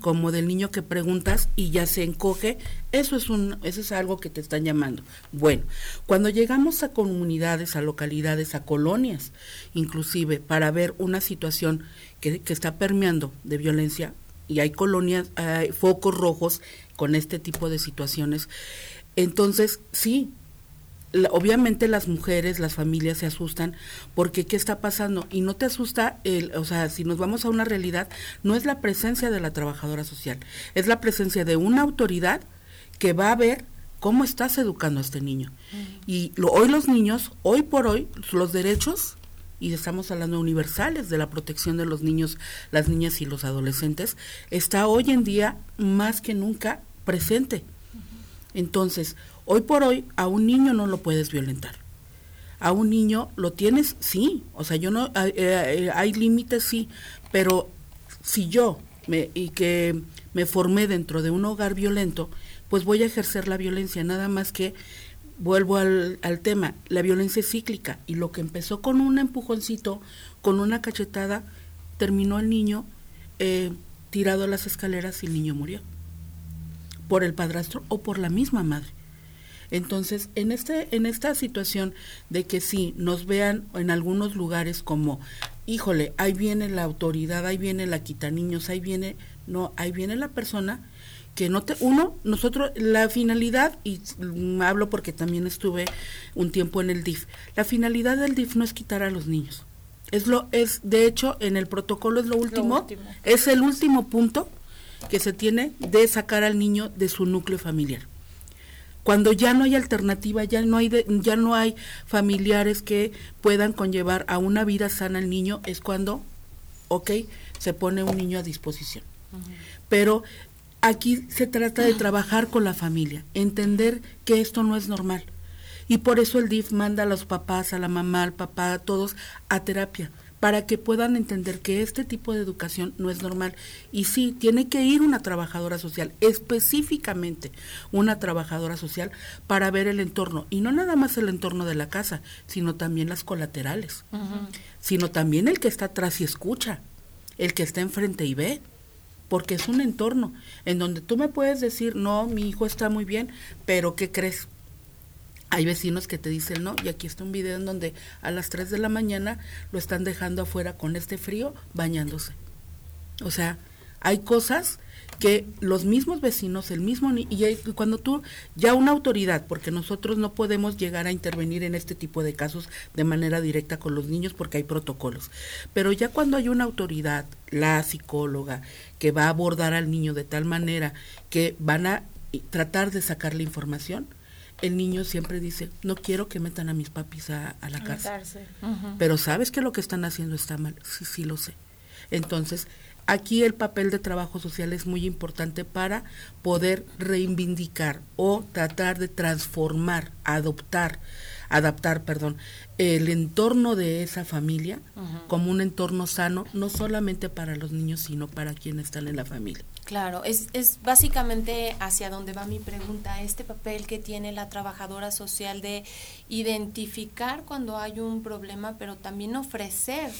como del niño que preguntas y ya se encoge, eso es un eso es algo que te están llamando. Bueno, cuando llegamos a comunidades, a localidades, a colonias, inclusive para ver una situación que, que está permeando de violencia y hay colonias, hay focos rojos con este tipo de situaciones, entonces sí, obviamente las mujeres, las familias se asustan porque ¿qué está pasando? Y no te asusta, el, o sea, si nos vamos a una realidad, no es la presencia de la trabajadora social, es la presencia de una autoridad que va a ver cómo estás educando a este niño. Y hoy los niños, hoy por hoy, los derechos, y estamos hablando universales de la protección de los niños, las niñas y los adolescentes, está hoy en día más que nunca presente. Entonces, Hoy por hoy a un niño no lo puedes violentar. A un niño lo tienes, sí, o sea, yo no, eh, eh, hay límites, sí, pero si yo me, y que me formé dentro de un hogar violento, pues voy a ejercer la violencia, nada más que vuelvo al, tema, la violencia es cíclica y lo que empezó con un empujoncito, con una cachetada, terminó el niño eh, tirado a las escaleras y el niño murió. Por el padrastro o por la misma madre. Entonces, en, este, en esta situación de que sí nos vean en algunos lugares como, híjole, ahí viene la autoridad, ahí viene la quita niños, ahí viene, no, ahí viene la persona que no te, uno, nosotros, la finalidad, y hablo porque también estuve un tiempo en el DIF, la finalidad del DIF no es quitar a los niños. Es lo, es, de hecho, en el protocolo es lo último, lo último. es el último punto que se tiene de sacar al niño de su núcleo familiar cuando ya no hay alternativa, ya no hay ya no hay familiares que puedan conllevar a una vida sana al niño, es cuando, ok, se pone un niño a disposición. Pero aquí se trata de trabajar con la familia, entender que esto no es normal. Y por eso el DIF manda a los papás, a la mamá, al papá, a todos a terapia, para que puedan entender que este tipo de educación no es normal. Y sí, tiene que ir una trabajadora social, específicamente una trabajadora social, para ver el entorno. Y no nada más el entorno de la casa, sino también las colaterales, sino también el que está atrás y escucha, el que está enfrente y ve porque es un entorno en donde tú me puedes decir, no, mi hijo está muy bien, pero ¿qué crees? Hay vecinos que te dicen no, y aquí está un video en donde a las 3 de la mañana lo están dejando afuera con este frío bañándose. O sea, hay cosas que los mismos vecinos, el mismo, y cuando tú, ya una autoridad, porque nosotros no podemos llegar a intervenir en este tipo de casos de manera directa con los niños porque hay protocolos, pero ya cuando hay una autoridad, la psicóloga, que va a abordar al niño de tal manera que van a tratar de sacar la información, el niño siempre dice, no quiero que metan a mis papis a, la cárcel. Pero sabes que lo que están haciendo está mal. Sí, sí lo sé. Entonces, aquí el papel de trabajo social es muy importante para poder reivindicar o tratar de transformar, adoptar, adaptar, perdón, el entorno de esa familia como un entorno sano, no solamente para los niños, sino para quienes están en la familia. Claro, es, es básicamente hacia donde va mi pregunta, este papel que tiene la trabajadora social de identificar cuando hay un problema, pero también ofrecer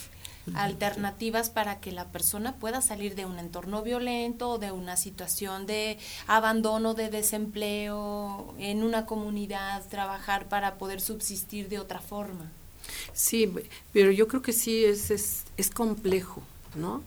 alternativas para que la persona pueda salir de un entorno violento o de una situación de abandono, de desempleo en una comunidad, trabajar para poder subsistir de otra forma. Sí, pero yo creo que sí es, es, es complejo, ¿no?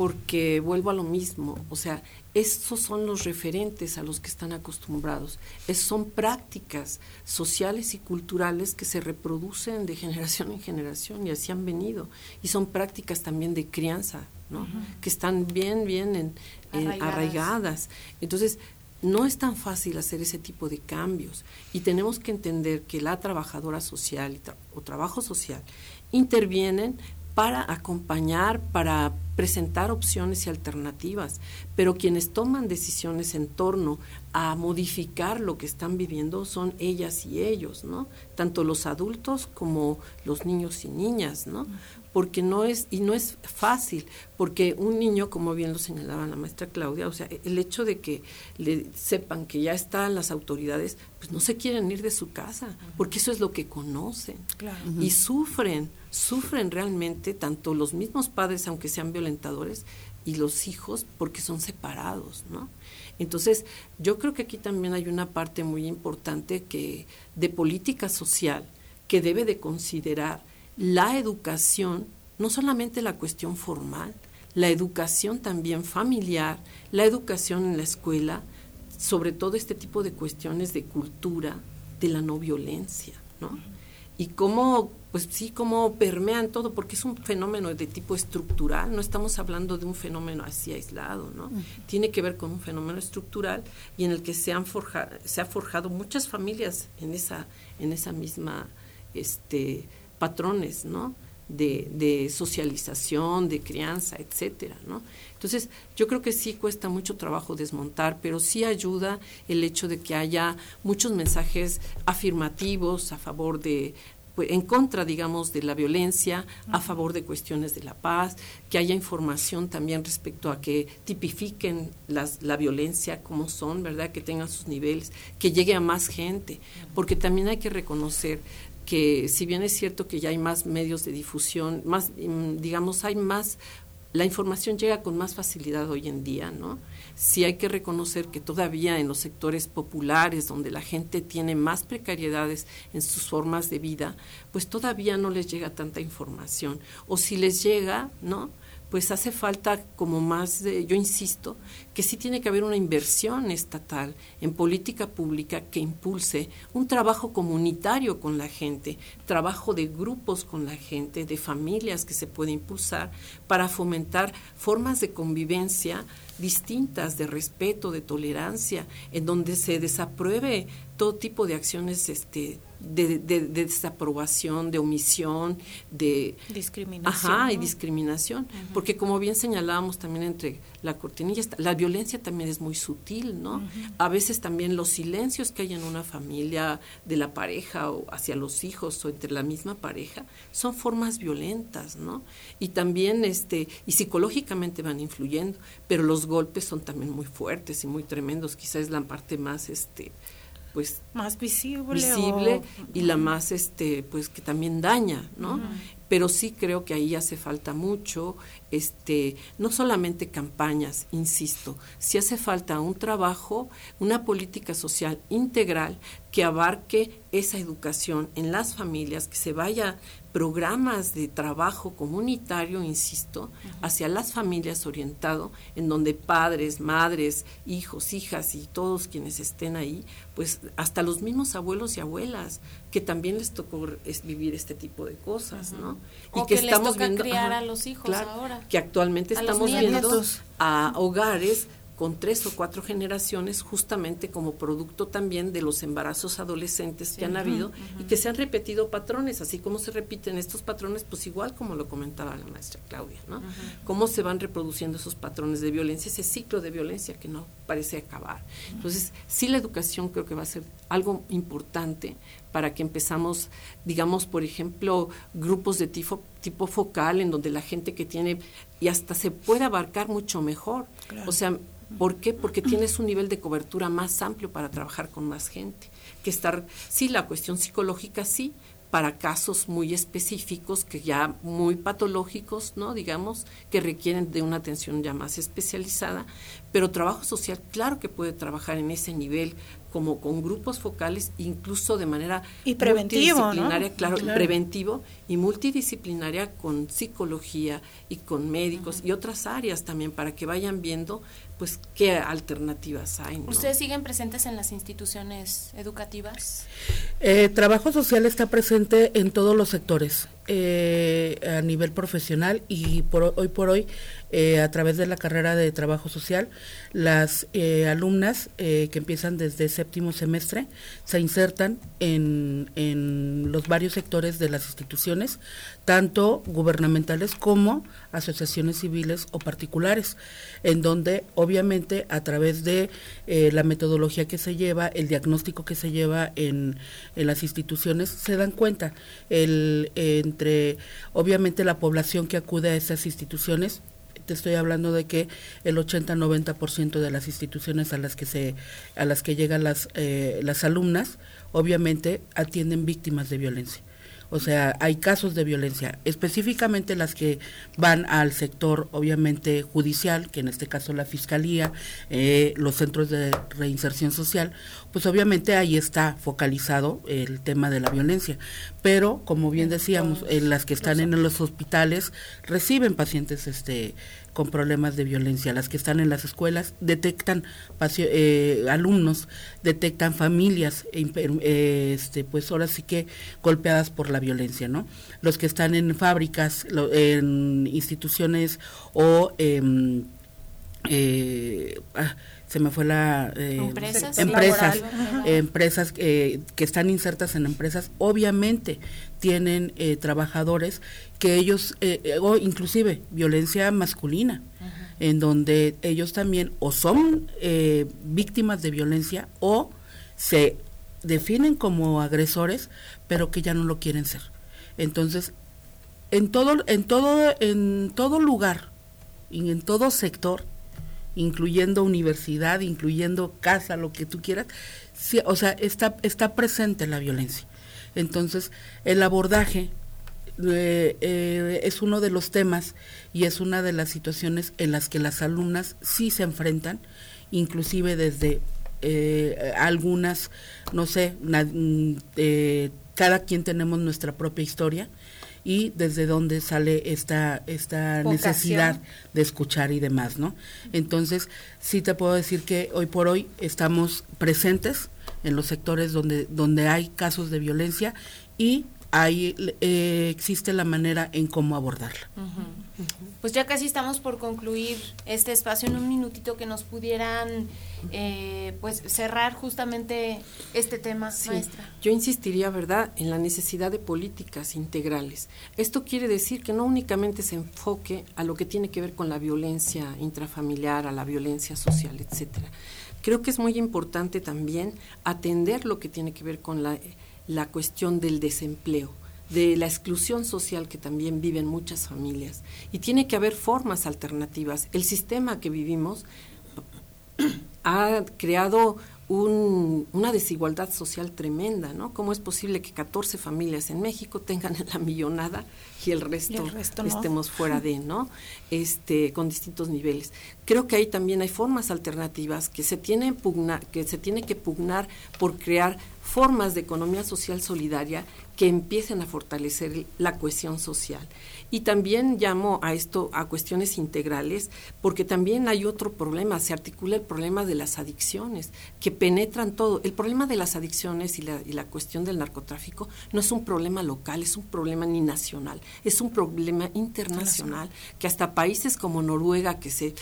Porque vuelvo a lo mismo, o sea, estos son los referentes a los que están acostumbrados, es, son prácticas sociales y culturales que se reproducen de generación en generación y así han venido, y son prácticas también de crianza ¿no? Que están bien, bien en, en Arraigadas. arraigadas. Entonces, no es tan fácil hacer ese tipo de cambios y tenemos que entender que la trabajadora social tra- o trabajo social intervienen para acompañar, para presentar opciones y alternativas, pero quienes toman decisiones en torno a modificar lo que están viviendo son ellas y ellos, ¿no? Tanto los adultos como los niños y niñas, ¿no? Porque no es y no es fácil, porque un niño, como bien lo señalaba la maestra Claudia, o sea, el hecho de que le sepan que ya están las autoridades, pues no se quieren ir de su casa, porque eso es lo que conocen Claro. y sufren, sufren realmente tanto los mismos padres, aunque sean violentadores, y los hijos porque son separados, ¿no? Entonces, yo creo que aquí también hay una parte muy importante que de política social que debe de considerar la educación, no solamente la cuestión formal, la educación también familiar, la educación en la escuela, sobre todo este tipo de cuestiones de cultura, de la no violencia, ¿no? Y cómo, pues sí, cómo permean todo, porque es un fenómeno de tipo estructural, no estamos hablando de un fenómeno así aislado, ¿no? Tiene que ver con un fenómeno estructural y en el que se han forjado, se ha forjado muchas familias en esa, en esa misma, este, patrones, ¿no? De, de socialización, de crianza, etcétera, ¿no? Entonces, yo creo que sí cuesta mucho trabajo desmontar, pero sí ayuda el hecho de que haya muchos mensajes afirmativos a favor de pues, en contra, digamos, de la violencia, a favor de cuestiones de la paz, que haya información también respecto a que tipifiquen las, la violencia como son, ¿verdad? Que tengan sus niveles, que llegue a más gente, porque también hay que reconocer que si bien es cierto que ya hay más medios de difusión, más, mm, digamos, hay más, la información llega con más facilidad hoy en día, ¿no? Sí hay que reconocer que todavía en los sectores populares, donde la gente tiene más precariedades en sus formas de vida, pues todavía no les llega tanta información. O si les llega, ¿no? pues hace falta como más, de, yo insisto, que sí tiene que haber una inversión estatal en política pública que impulse un trabajo comunitario con la gente, trabajo de grupos con la gente, de familias que se puede impulsar para fomentar formas de convivencia distintas, de respeto, de tolerancia, en donde se desapruebe todo tipo de acciones este, de, de, de desaprobación, de omisión, de discriminación. Ajá, y discriminación. Porque como bien señalábamos también entre la cortinilla, la violencia también es muy sutil, ¿no? A veces también los silencios que hay en una familia de la pareja o hacia los hijos o entre la misma pareja son formas violentas, ¿no? Y también, este, y psicológicamente van influyendo, pero los golpes son también muy fuertes y muy tremendos. Quizás es la parte más, este, pues Más visible. visible o- y la más este pues que también daña no pero sí creo que ahí hace falta mucho este no solamente campañas insisto sí hace falta un trabajo una política social integral que abarque esa educación en las familias que se vaya programas de trabajo comunitario insisto hacia las familias orientado en donde padres madres hijos hijas y todos quienes estén ahí pues hasta los mismos abuelos y abuelas que también les tocó es vivir este tipo de cosas, ¿no? O que les toca criar a los hijos ahora. Que actualmente estamos viendo a hogares con tres o cuatro generaciones justamente como producto también de los embarazos adolescentes que han habido y que se han repetido patrones, así como se repiten estos patrones, pues igual como lo comentaba la maestra Claudia, ¿no? Cómo se van reproduciendo esos patrones de violencia, ese ciclo de violencia que no parece acabar. Entonces, sí la educación creo que va a ser algo importante para que empezamos, digamos, por ejemplo, grupos de tipo, tipo focal en donde la gente que tiene y hasta se puede abarcar mucho mejor. O sea, ¿por qué? Porque tienes un nivel de cobertura más amplio para trabajar con más gente. Que estar, sí, la cuestión psicológica sí, para casos muy específicos que ya muy patológicos, ¿no? Digamos, que requieren de una atención ya más especializada, pero trabajo social claro que puede trabajar en ese nivel como con grupos focales, incluso de manera Y preventivo, ¿no? multidisciplinaria, claro, Claro. preventivo y multidisciplinaria con psicología y con médicos y otras áreas también para que vayan viendo pues qué alternativas hay. ¿no? ¿Ustedes siguen presentes en las instituciones educativas? Eh, trabajo social está presente en todos los sectores, eh, a nivel profesional y por, hoy por hoy eh, a través de la carrera de trabajo social, las eh, alumnas eh, que empiezan desde séptimo semestre se insertan en, los varios sectores de las instituciones, tanto gubernamentales como asociaciones civiles o particulares, en donde obviamente a través de la metodología que se lleva, el diagnóstico que se lleva en, en las instituciones, se dan cuenta. El, entre obviamente la población que acude a esas instituciones te estoy hablando de que el 80-90% de las instituciones a las que se a las que llegan las eh, las alumnas obviamente atienden víctimas de violencia o sea, hay casos de violencia, específicamente las que van al sector, obviamente, judicial, que en este caso la Fiscalía, eh, los centros de reinserción social, pues obviamente ahí está focalizado el tema de la violencia. Pero, como bien decíamos, en las que están en los hospitales reciben pacientes este con problemas de violencia. Las que están en las escuelas detectan eh, alumnos, detectan familias, eh, este, pues ahora sí que golpeadas por la violencia, ¿no? Los que están en fábricas, en instituciones o em, eh, ah, se me fue la empresas empresas, empresas que están insertas en empresas obviamente tienen trabajadores que ellos, eh, eh, o inclusive violencia masculina, en donde ellos también o son eh, víctimas de violencia o se definen como agresores, pero que ya no lo quieren ser. Entonces, en todo, en todo, en todo lugar y en todo sector, incluyendo universidad, incluyendo casa, lo que tú quieras, o sea, está, está presente la violencia. Entonces, el abordaje eh, eh, es uno de los temas y es una de las situaciones en las que las alumnas sí se enfrentan, inclusive desde eh, algunas, no sé, mm, cada quien tenemos nuestra propia historia y desde dónde sale esta esta necesidad de escuchar y demás, ¿no? Entonces, sí te puedo decir que hoy por hoy estamos presentes en los sectores donde donde hay casos de violencia y ahí eh, existe la manera en cómo abordarla. Pues ya casi estamos por concluir este espacio en un minutito que nos pudieran eh, pues cerrar justamente este tema, maestra. Yo insistiría, ¿verdad?, en la necesidad de políticas integrales. Esto quiere decir que no únicamente se enfoque a lo que tiene que ver con la violencia intrafamiliar, a la violencia social, etcétera. Creo que es muy importante también atender lo que tiene que ver con la la cuestión del desempleo, de la exclusión social que también viven muchas familias. Y tiene que haber formas alternativas. El sistema que vivimos ha creado una desigualdad social tremenda, ¿no? ¿Cómo es posible que 14 familias en México tengan la millonada y el resto, estemos fuera de, ¿no? Este, con distintos niveles. Creo que ahí también hay formas alternativas que se tiene que se tiene que pugnar por crear formas de economía social solidaria que empiecen a fortalecer la cohesión social. Y también llamo a esto a cuestiones integrales, porque también hay otro problema, se articula el problema de las adicciones, que penetran todo. El problema de las adicciones y la, y la cuestión del narcotráfico no es un problema local, es un problema ni nacional, es un problema internacional, que hasta países como Noruega, que se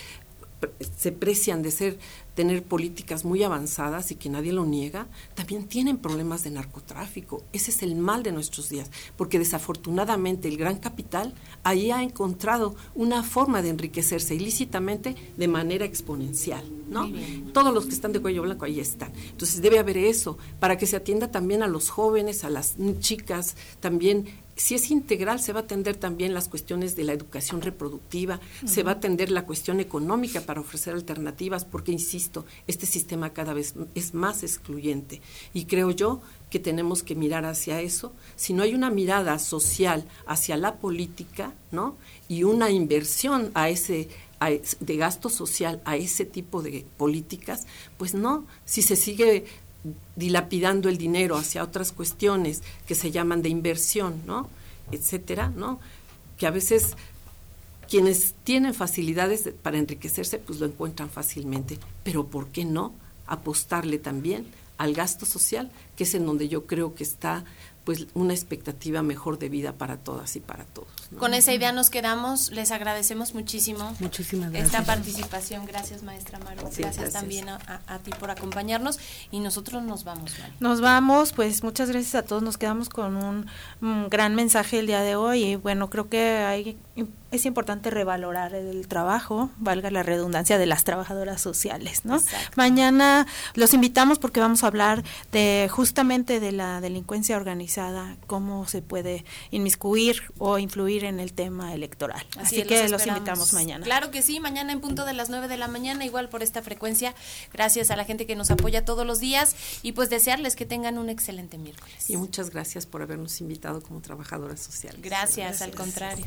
se precian de ser tener políticas muy avanzadas y que nadie lo niega, también tienen problemas de narcotráfico. Ese es el mal de nuestros días, porque desafortunadamente el gran capital ahí ha encontrado una forma de enriquecerse ilícitamente de manera exponencial, ¿no? Todos los que están de cuello blanco ahí están. Entonces debe haber eso para que se atienda también a los jóvenes, a las chicas, también si es integral, se va a atender también las cuestiones de la educación reproductiva, se va a atender la cuestión económica para ofrecer alternativas, porque, insisto, este sistema cada vez es más excluyente. Y creo yo que tenemos que mirar hacia eso. Si no hay una mirada social hacia la política, ¿no? Y una inversión a ese de gasto social a ese tipo de políticas, pues no, si se sigue dilapidando el dinero hacia otras cuestiones que se llaman de inversión, ¿no? etcétera, ¿no? Que a veces quienes tienen facilidades para enriquecerse, pues lo encuentran fácilmente. Pero ¿por qué no apostarle también al gasto social, que es en donde yo creo que está pues una expectativa mejor de vida para todas y para todos. Con esa idea nos quedamos, les agradecemos muchísimo Muchísimas gracias. esta participación, gracias maestra Maru, Sí, gracias, gracias. también a, a- a ti por acompañarnos y nosotros nos vamos. Mari. Nos vamos, pues muchas gracias a todos. Nos quedamos con un, mm, gran mensaje el día de hoy. Y bueno, creo que hay, es importante revalorar el trabajo, valga la redundancia, de las trabajadoras sociales. ¿no? Mañana los invitamos porque vamos a hablar de justamente de la delincuencia organizada, cómo se puede inmiscuir o influir en el tema electoral. Así, es, que los invitamos mañana. Claro que sí, mañana en punto de las 9 de la mañana, igual por esta frecuencia. Gracias a la gente que nos apoya todos los días y pues desearles que tengan un excelente miércoles. Y muchas gracias por habernos invitado como trabajadoras sociales. Gracias, al contrario.